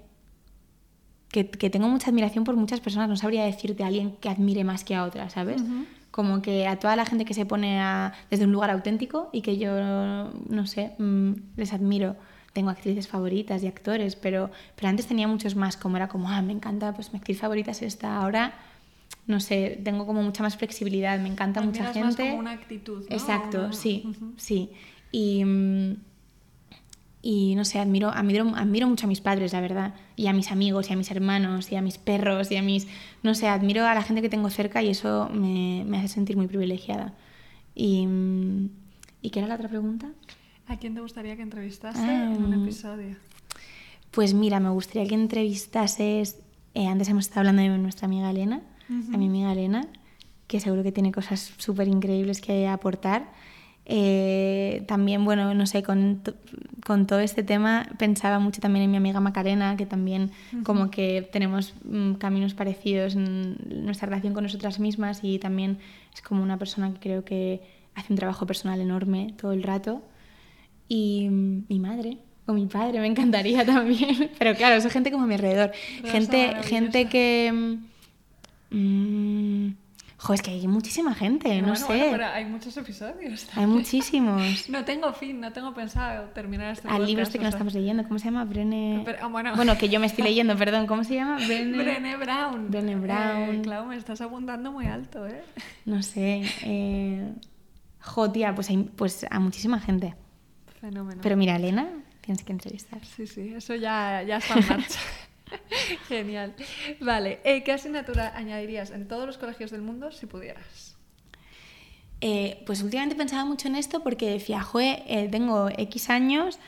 que, que tengo mucha admiración por muchas personas. No sabría decirte a alguien que admire más que a otra sabes como que a toda la gente que se pone desde un lugar auténtico y que yo, no sé, mm, les admiro. Tengo actrices favoritas y actores, pero, pero antes tenía muchos más, como era como, ah, me encanta, pues mi actriz favorita es esta. Ahora, no sé, tengo como mucha más flexibilidad, me encanta mucha gente. Más como una actitud. ¿no? Exacto, sí, sí. Y. Mm, y no sé, admiro, admiro, admiro mucho a mis padres, la verdad, y a mis amigos, y a mis hermanos, y a mis perros, y a mis... No sé, admiro a la gente que tengo cerca y eso me, me hace sentir muy privilegiada. Y, ¿Y qué era la otra pregunta? ¿A quién te gustaría que entrevistase en un ah. episodio? Pues mira, me gustaría que entrevistases... Eh, antes hemos estado hablando de nuestra amiga Elena, a mi amiga Elena, que seguro que tiene cosas súper increíbles que aportar. Eh, también, bueno, no sé, con, con, todo este tema pensaba mucho también en mi amiga Macarena, que también como que tenemos mm, caminos parecidos en nuestra relación con nosotras mismas y también es como una persona que creo que hace un trabajo personal enorme todo el rato. Y mm, mi madre, o mi padre, me encantaría también. Pero claro, es gente como a mi alrededor. gente, gente que... Mmm, Jo, es que hay muchísima gente, no sé. pero hay muchos episodios. Hay muchísimos. no tengo fin, no tengo pensado terminar este Al libro este que nos estamos leyendo, ¿cómo se llama? Brene... Ah, bueno. bueno. que yo me estoy leyendo, perdón, ¿cómo se llama? Brene, Brene Brown. Brene Brown. Eh, claro, me estás apuntando muy alto, ¿eh? No sé. Eh... Jo, tía, pues, hay, pues a muchísima gente. Fenómeno. Pero mira, Elena, tienes que entrevistar. Sí, sí, eso ya, ya está en marcha. Genial. Vale, eh, ¿qué asignatura añadirías en todos los colegios del mundo si pudieras? Eh, pues últimamente pensaba mucho en esto porque decía, joe, eh, tengo X años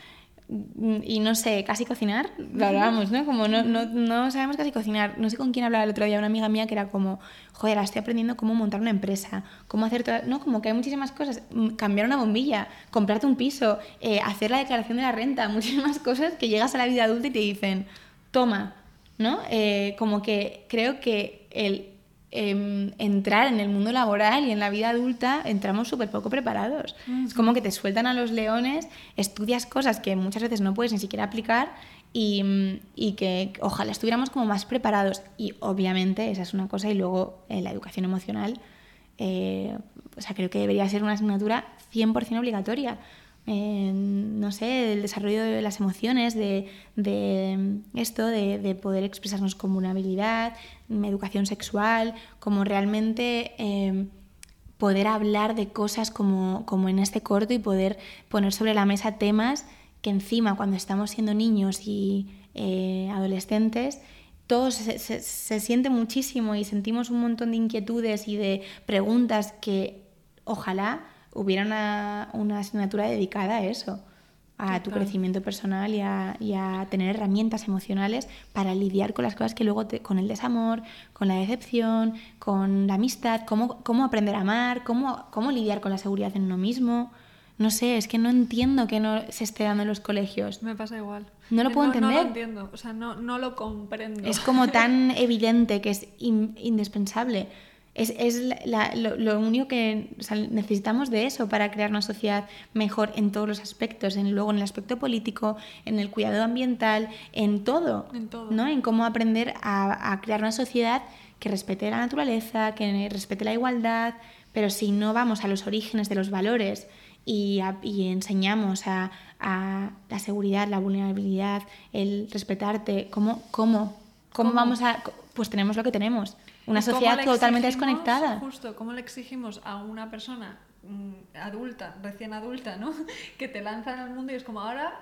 mm, y no sé casi cocinar, lo hablábamos, ¿no? Como no, no, no, sabemos casi cocinar. No sé con quién hablaba el otro día, una amiga mía que era como, joder, estoy aprendiendo cómo montar una empresa, cómo hacer ¿no? Como que hay muchísimas cosas, mm, cambiar una bombilla, comprarte un piso, hacer la declaración de la renta, muchísimas cosas que llegas a la vida adulta y te dicen, toma, ¿no? Eh, como que creo que el em, entrar en el mundo laboral y en la vida adulta entramos súper poco preparados. Es como que te sueltan a los leones, estudias cosas que muchas veces no puedes ni siquiera aplicar y, y, que ojalá estuviéramos como más preparados. Y obviamente esa es una cosa y luego eh, la educación emocional, eh, o sea, creo que debería ser una asignatura 100% obligatoria no sé, del desarrollo de las emociones, de, esto, de, poder expresarnos como una habilidad, educación sexual, como realmente em, poder hablar de cosas como, como en este corto y poder poner sobre la mesa temas que encima cuando estamos siendo niños y eh, adolescentes, todos se, se siente muchísimo y sentimos un montón de inquietudes y de preguntas que ojalá hubiera una, una asignatura dedicada a eso, a tu crecimiento personal y a, tener herramientas emocionales para lidiar con las cosas que luego, con el desamor, con la decepción, con la amistad, cómo, cómo aprender a amar, cómo, cómo lidiar con la seguridad en uno mismo. No sé, es que no entiendo que no se esté dando en los colegios. Me pasa igual. No lo puedo entender. No lo entiendo, o sea, no, no lo comprendo. Es como tan evidente que es indispensable. Es, es lo, lo, único que necesitamos de eso para crear una sociedad mejor en todos los aspectos, en, luego en el aspecto político, en el cuidado ambiental, en todo, en, todo. ¿no? en cómo aprender a, a, crear una sociedad que respete la naturaleza, que respete la igualdad, pero si no vamos a los orígenes de los valores y, y enseñamos a, a, la seguridad, la vulnerabilidad, el respetarte, ¿cómo, cómo, cómo, ¿Cómo? vamos a...? Pues tenemos lo que tenemos. Una ¿Y cómo sociedad totalmente desconectada. Justo, ¿cómo le exigimos a una persona mm, adulta, recién adulta, ¿no? que te lanza en el mundo y es como ahora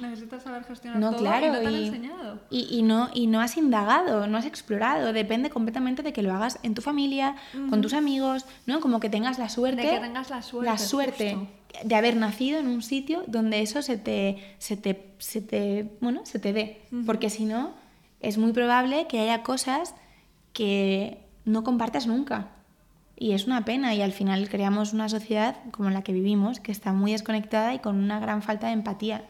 necesitas saber gestionar No, todo claro, y no te han y- enseñado. Y, y no, y no has indagado, no has explorado, depende completamente de que lo hagas en tu familia, con tus amigos, ¿no? Como que tengas la suerte, De que tengas la suerte, la suerte justo. de haber nacido en un sitio donde eso se te, se te, se te, bueno, se te dé. Porque si no, es muy probable que haya cosas que no compartas nunca. Y es una pena y al final creamos una sociedad como la que vivimos, que está muy desconectada y con una gran falta de empatía.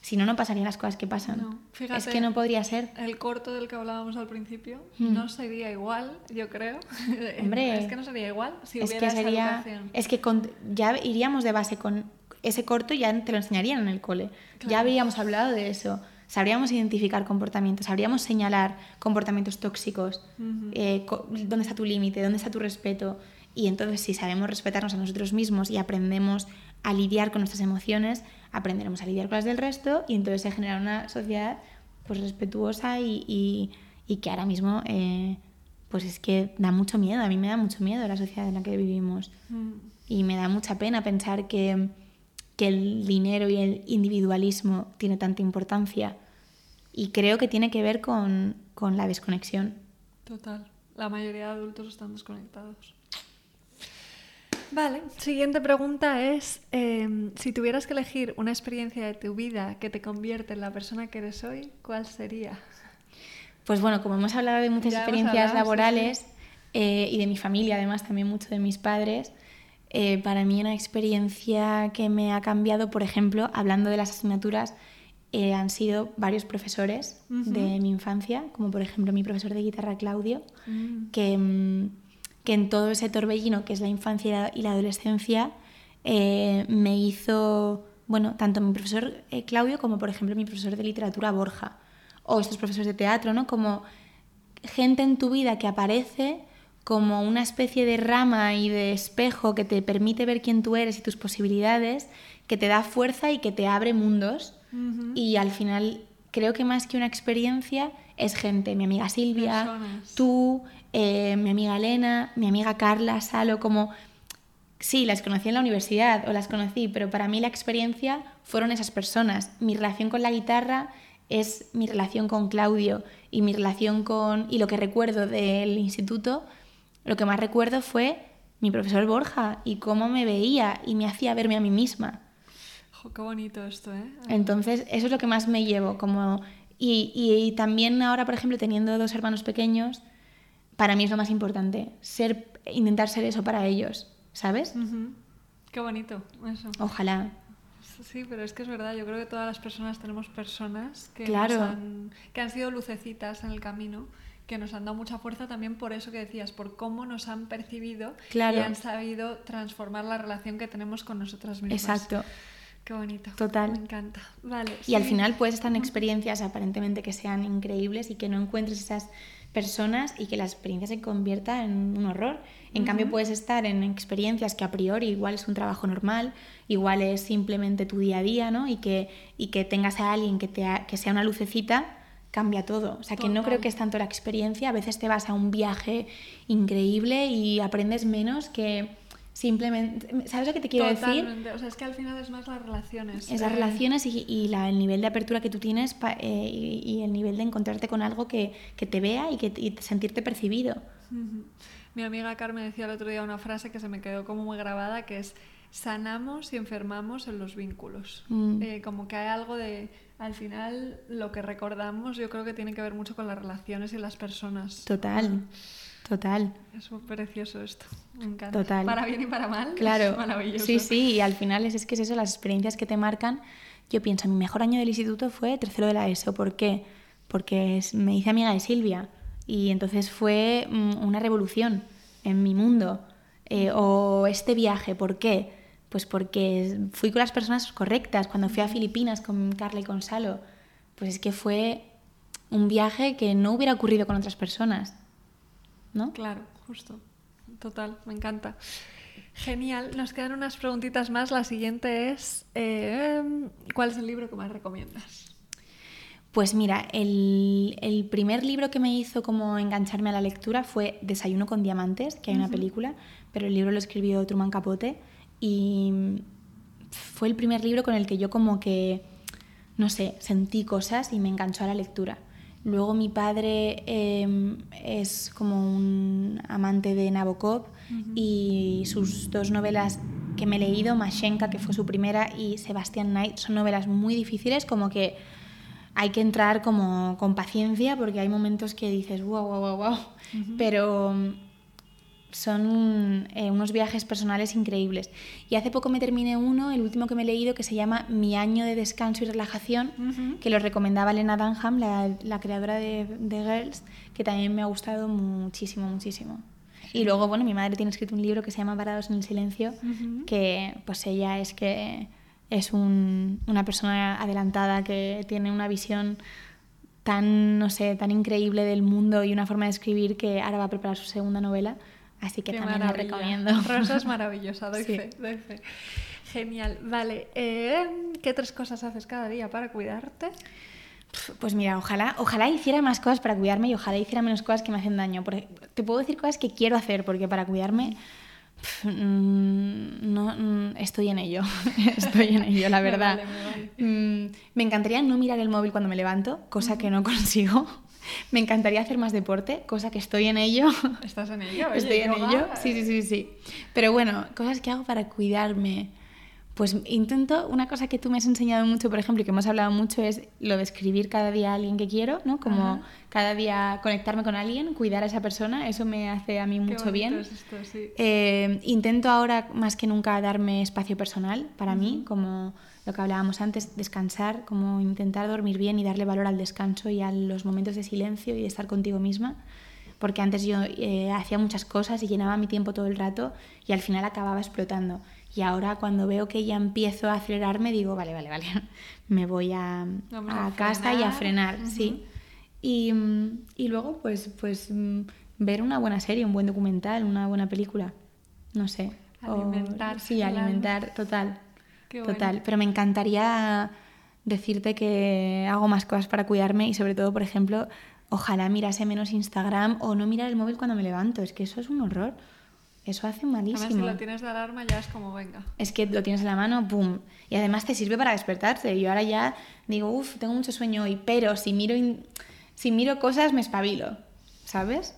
Si no, no pasarían las cosas que pasan. No, es fíjate. que no podría ser. El corto del que hablábamos al principio Mm. no sería igual, yo creo. Hombre, es que no sería igual si es hubiera que esa sería educación. es que con- ya iríamos de base con ese corto ya te lo enseñarían en el cole ya Claro. habríamos hablado de eso sabríamos identificar comportamientos sabríamos señalar comportamientos tóxicos Ujú. eh, co- dónde está tu límite dónde está tu respeto y entonces si sabemos respetarnos a nosotros mismos y aprendemos a lidiar con nuestras emociones aprenderemos a lidiar con las del resto y entonces se genera una sociedad pues respetuosa y, y- y que ahora mismo eh, pues es que da mucho miedo a mí me da mucho miedo la sociedad en la que vivimos Mm. y me da mucha pena pensar que, que el dinero y el individualismo tiene tanta importancia. Y creo que tiene que ver con, con la desconexión. Total. La mayoría de adultos están desconectados. Vale, siguiente pregunta es, eh, si tuvieras que elegir una experiencia de tu vida que te convierte en la persona que eres hoy, ¿cuál sería? Pues bueno, como hemos hablado de muchas Ya experiencias hablado, sí, laborales eh, y de mi familia, además también mucho de mis padres, eh, para mí una experiencia que me ha cambiado, por ejemplo, hablando de las asignaturas, eh, han sido varios profesores de mi infancia, como por ejemplo mi profesor de guitarra Claudio, Mm. que, mm, que en todo ese torbellino que es la infancia y la, adolescencia eh, me hizo, bueno, tanto mi profesor Claudio como por ejemplo mi profesor de literatura Borja, o estos profesores de teatro, ¿no? Como gente en tu vida que aparece como una especie de rama y de espejo que te permite ver quién tú eres y tus posibilidades, que te da fuerza y que te abre mundos. Y al final creo que más que una experiencia es gente, mi amiga Silvia, Personas. tú, eh, mi amiga Elena, mi amiga Carla, Salo, como... Sí, las conocí en la universidad o las conocí, pero para mí la experiencia fueron esas personas. Mi relación con la guitarra es mi relación con Claudio y mi relación con... Y lo que recuerdo del instituto, lo que más recuerdo fue mi profesor Borja y cómo me veía y me hacía verme a mí misma. Jo, qué bonito esto, ¿eh? Entonces, eso es lo que más me llevo. Como... Y, y- y también ahora, por ejemplo, teniendo dos hermanos pequeños, para mí es lo más importante. Ser, intentar ser eso para ellos, ¿sabes? Ujú. Qué bonito eso. Ojalá. Sí, pero es que es verdad, yo creo que todas las personas tenemos personas que, Claro. han, que han sido lucecitas en el camino, que nos han dado mucha fuerza también por eso que decías, por cómo nos han percibido Claro. y han sabido transformar la relación que tenemos con nosotras mismas. Exacto. Qué bonito. Total. Me encanta. Vale. Y al sí. final puedes estar en experiencias aparentemente que sean increíbles y que no encuentres esas personas y que la experiencia se convierta en un horror. En cambio puedes estar en experiencias que a priori igual es un trabajo normal, igual es simplemente tu día a día, ¿no? Y que, y que tengas a alguien que, te ha- que sea una lucecita, cambia todo. O sea que no Total. creo que es tanto la experiencia, a veces te vas a un viaje increíble y aprendes menos que simplemente... ¿Sabes lo que te quiero decir? Totalmente. O sea, es que al final es más las relaciones. Esas Eh, relaciones y, y la- el nivel de apertura que tú tienes pa- eh, y, y el nivel de encontrarte con algo que, que te vea y, que, y sentirte percibido. Mi amiga Carmen decía el otro día una frase que se me quedó como muy grabada, que es sanamos y enfermamos en los vínculos. Mm. Eh, como que hay algo de, al final, lo que recordamos yo creo que tiene que ver mucho con las relaciones y las personas. Total, total. Es muy precioso esto, me encanta. Total. Para bien y para mal, Claro, es maravilloso. sí, sí, y al final es, es que es eso, las experiencias que te marcan. Yo pienso, mi mejor año del instituto fue tercero de la ESO. ¿Por qué? Porque es- me hice amiga de Silvia y entonces fue mm, una revolución en mi mundo. Eh, o este viaje, ¿por qué? Pues porque fui con las personas correctas. Cuando fui a Filipinas con Carla y con Salo, pues es que fue un viaje que no hubiera ocurrido con otras personas. ¿No? Claro, justo. Total, me encanta. Genial, nos quedan unas preguntitas más. La siguiente es, eh, ¿cuál es el libro que más recomiendas? Pues mira, el, el, primer libro que me hizo como engancharme a la lectura fue Desayuno con Diamantes, que hay una película, pero el libro lo escribió Truman Capote y fue el primer libro con el que yo como que, no sé, sentí cosas y me enganchó a la lectura. Luego mi padre em, es como un amante de Nabokov y sus dos novelas que me he leído, Mashenka, que fue su primera, y Sebastian Knight, son novelas muy difíciles, como que hay que entrar como con paciencia porque hay momentos que dices, wow, wow, wow, wow, pero son eh, unos viajes personales increíbles. Y hace poco me terminé uno, el último que me he leído, que se llama Mi año de descanso y relajación, que lo recomendaba Lena Dunham, la, la creadora de, de, Girls, que también me ha gustado muchísimo, muchísimo. Y luego, bueno, mi madre tiene escrito un libro que se llama Parados en el Silencio, que pues ella es que es una persona adelantada que tiene una visión tan, no sé, tan increíble del mundo y una forma de escribir que ahora va a preparar su segunda novela. Así que también la recomiendo. Rosa es maravillosa, doy, fe, Genial. Vale, eh, ¿qué tres cosas haces cada día para cuidarte? Pues mira, ojalá, ojalá hiciera más cosas para cuidarme y ojalá hiciera menos cosas que me hacen daño. Porque te puedo decir cosas que quiero hacer, porque para cuidarme Mm, no, mm, estoy en ello, estoy en ello, la verdad. Mm, me, encantaría no mirar el móvil cuando me levanto, cosa que no consigo. Me encantaría hacer más deporte, cosa que estoy en ello. ¿Estás en ello? estoy en ello, sí, sí, sí, sí. Pero bueno, cosas que hago para cuidarme. Pues intento, una cosa que tú me has enseñado mucho, por ejemplo, y que hemos hablado mucho, es lo de escribir cada día a alguien que quiero, ¿no? Como cada día conectarme con alguien, cuidar a esa persona, eso me hace a mí mucho bien. esto, sí. eh, intento ahora más que nunca darme espacio personal para mí, como lo que hablábamos antes, descansar, como intentar dormir bien y darle valor al descanso y a los momentos de silencio y de estar contigo misma porque antes yo eh, hacía muchas cosas y llenaba mi tiempo todo el rato y al final acababa explotando. Y ahora cuando veo que ya empiezo a acelerarme, digo, vale, vale, vale, me voy a, a, casa y a frenar, sí. Y, y, luego, pues, pues ver una buena serie, un buen documental, una buena película, no sé. Alimentar. sí, alimentar, total. total. Pero me encantaría decirte que hago más cosas para cuidarme y sobre todo, por ejemplo, ojalá mirase menos Instagram o no mirar el móvil cuando me levanto. Es que eso es un horror. Eso hace malísimo. Además, si lo tienes de alarma ya es como venga. Es que lo tienes en la mano, ¡pum! Y además te sirve para despertarte. Yo ahora ya digo, uff, tengo mucho sueño hoy, pero si miro, si miro cosas me espabilo, ¿sabes?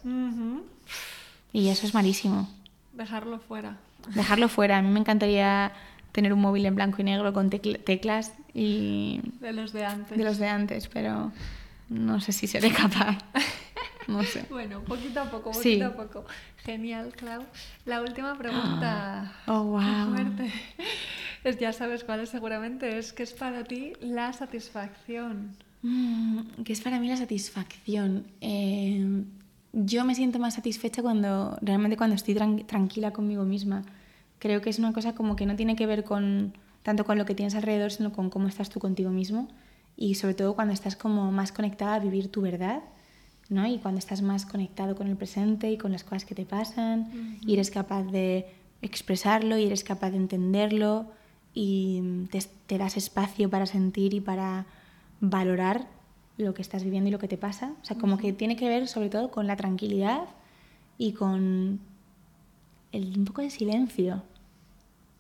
Y eso es malísimo. Dejarlo fuera. Dejarlo fuera. A mí me encantaría tener un móvil en blanco y negro con teclas y... De los de antes. De los de antes, pero no sé si seré capaz. No sé. Bueno, poquito a poco, poquito a poco. Genial, Clau. La última pregunta. Oh, wow. Es, ya sabes cuál es seguramente, es ¿qué es para ti la satisfacción? Mm, ¿Qué es para mí la satisfacción? Eh, yo me siento más satisfecha cuando, realmente cuando estoy tranquila conmigo misma. Creo que es una cosa como que no tiene que ver con tanto con lo que tienes alrededor, sino con cómo estás tú contigo mismo. Y sobre todo cuando estás como más conectada a vivir tu verdad ¿no? Y cuando estás más conectado con el presente y con las cosas que te pasan, y eres capaz de expresarlo y eres capaz de entenderlo y te, das espacio para sentir y para valorar lo que estás viviendo y lo que te pasa. O sea, como que tiene que ver sobre todo con la tranquilidad y con el, un poco de silencio.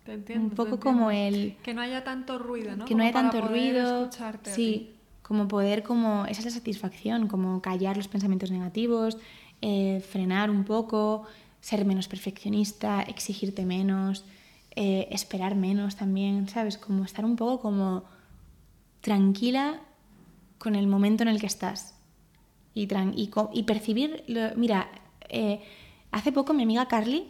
Te entiendo, un poco como el... Que no haya tanto ruido, ¿no? Que no haya tanto ruido. Sí, como poder, como, esa es la satisfacción, como callar los pensamientos negativos, eh, frenar un poco, ser menos perfeccionista, exigirte menos, eh, esperar menos también, ¿sabes? Como estar un poco como tranquila con el momento en el que estás y, y, y percibir, mira, eh, Hace poco mi amiga Carly,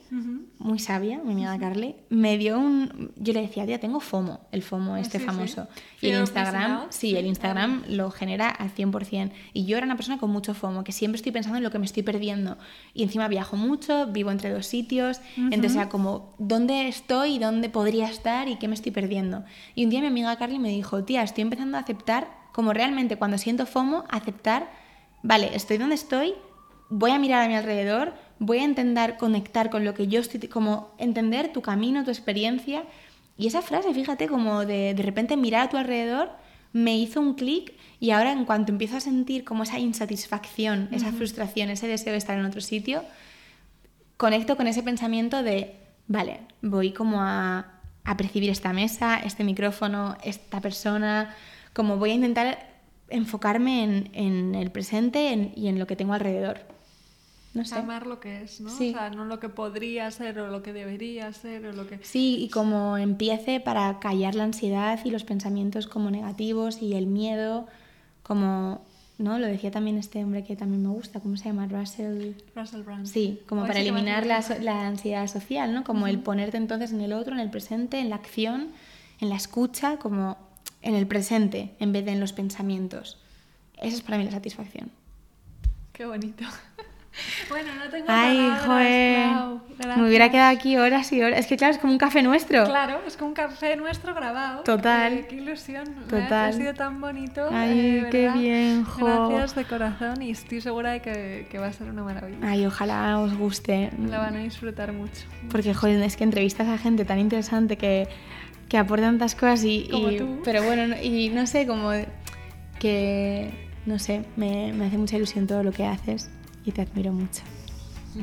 muy sabia, mi amiga Carly, me dio un... Yo le decía, tía, tengo FOMO, el FOMO este famoso. Y el Instagram, sí, el Instagram lo genera al 100%. Y yo era una persona con mucho FOMO, que siempre estoy pensando en lo que me estoy perdiendo. Y encima viajo mucho, vivo entre dos sitios, entonces era como, ¿dónde estoy y dónde podría estar y qué me estoy perdiendo? Y un día mi amiga Carly me dijo, tía, estoy empezando a aceptar, como realmente cuando siento FOMO, aceptar, vale, estoy donde estoy, voy a mirar a mi alrededor, voy a intentar conectar con lo que yo estoy, como entender tu camino, tu experiencia. Y esa frase, fíjate, como de, de repente mirar a tu alrededor, me hizo un clic y ahora en cuanto empiezo a sentir como esa insatisfacción, esa frustración, ese deseo de estar en otro sitio, conecto con ese pensamiento de, vale, voy como a, a percibir esta mesa, este micrófono, esta persona, como voy a intentar enfocarme en, en el presente y en lo que tengo alrededor. No sé. Amar lo que es, ¿no? Sí. O sea, no lo que podría ser o lo que debería ser o lo que... Sí, y como empiece para callar la ansiedad y los pensamientos como negativos y el miedo, como, ¿no? Lo decía también este hombre que también me gusta, ¿cómo se llama? Russell. Russell Brand. Sí, como Hoy para sí eliminar la, so- la ansiedad social, ¿no? Como el ponerte entonces en el otro, en el presente, en la acción, en la escucha, como en el presente, en vez de en los pensamientos. Esa es para mí la satisfacción. Qué bonito. bueno, no tengo Ay, palabras, joder. Clau. Me hubiera quedado aquí horas y horas. Es que claro, es como un café nuestro. Claro, es como un café nuestro grabado. Total. Eh, qué ilusión. Total. Ha sido tan bonito. Ay, eh, qué bien, jo. Gracias de corazón y estoy segura de que, que va a ser una maravilla. Ay, ojalá os guste. La van a disfrutar mucho. Porque, joder, es que entrevistas a gente tan interesante que, que aporta tantas cosas y... Como y- tú. Pero bueno, no- y no sé, como que... No sé, me, me hace mucha ilusión todo lo que haces y te admiro mucho.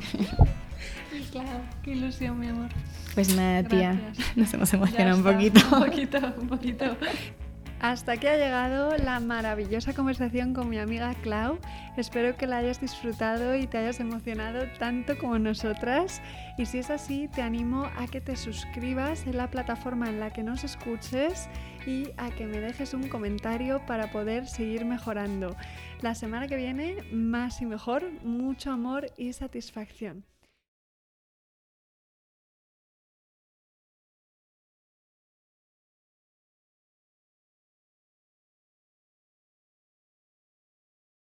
Claro, qué ilusión, mi amor. Pues nada, tía, nos hemos emocionado un poquito. Un poquito, un poquito. Hasta aquí ha llegado la maravillosa conversación con mi amiga Clau. Espero que la hayas disfrutado y te hayas emocionado tanto como nosotras. Y si es así, te animo a que te suscribas en la plataforma en la que nos escuches y a que me dejes un comentario para poder seguir mejorando. La semana que viene, más y mejor, mucho amor y satisfacción.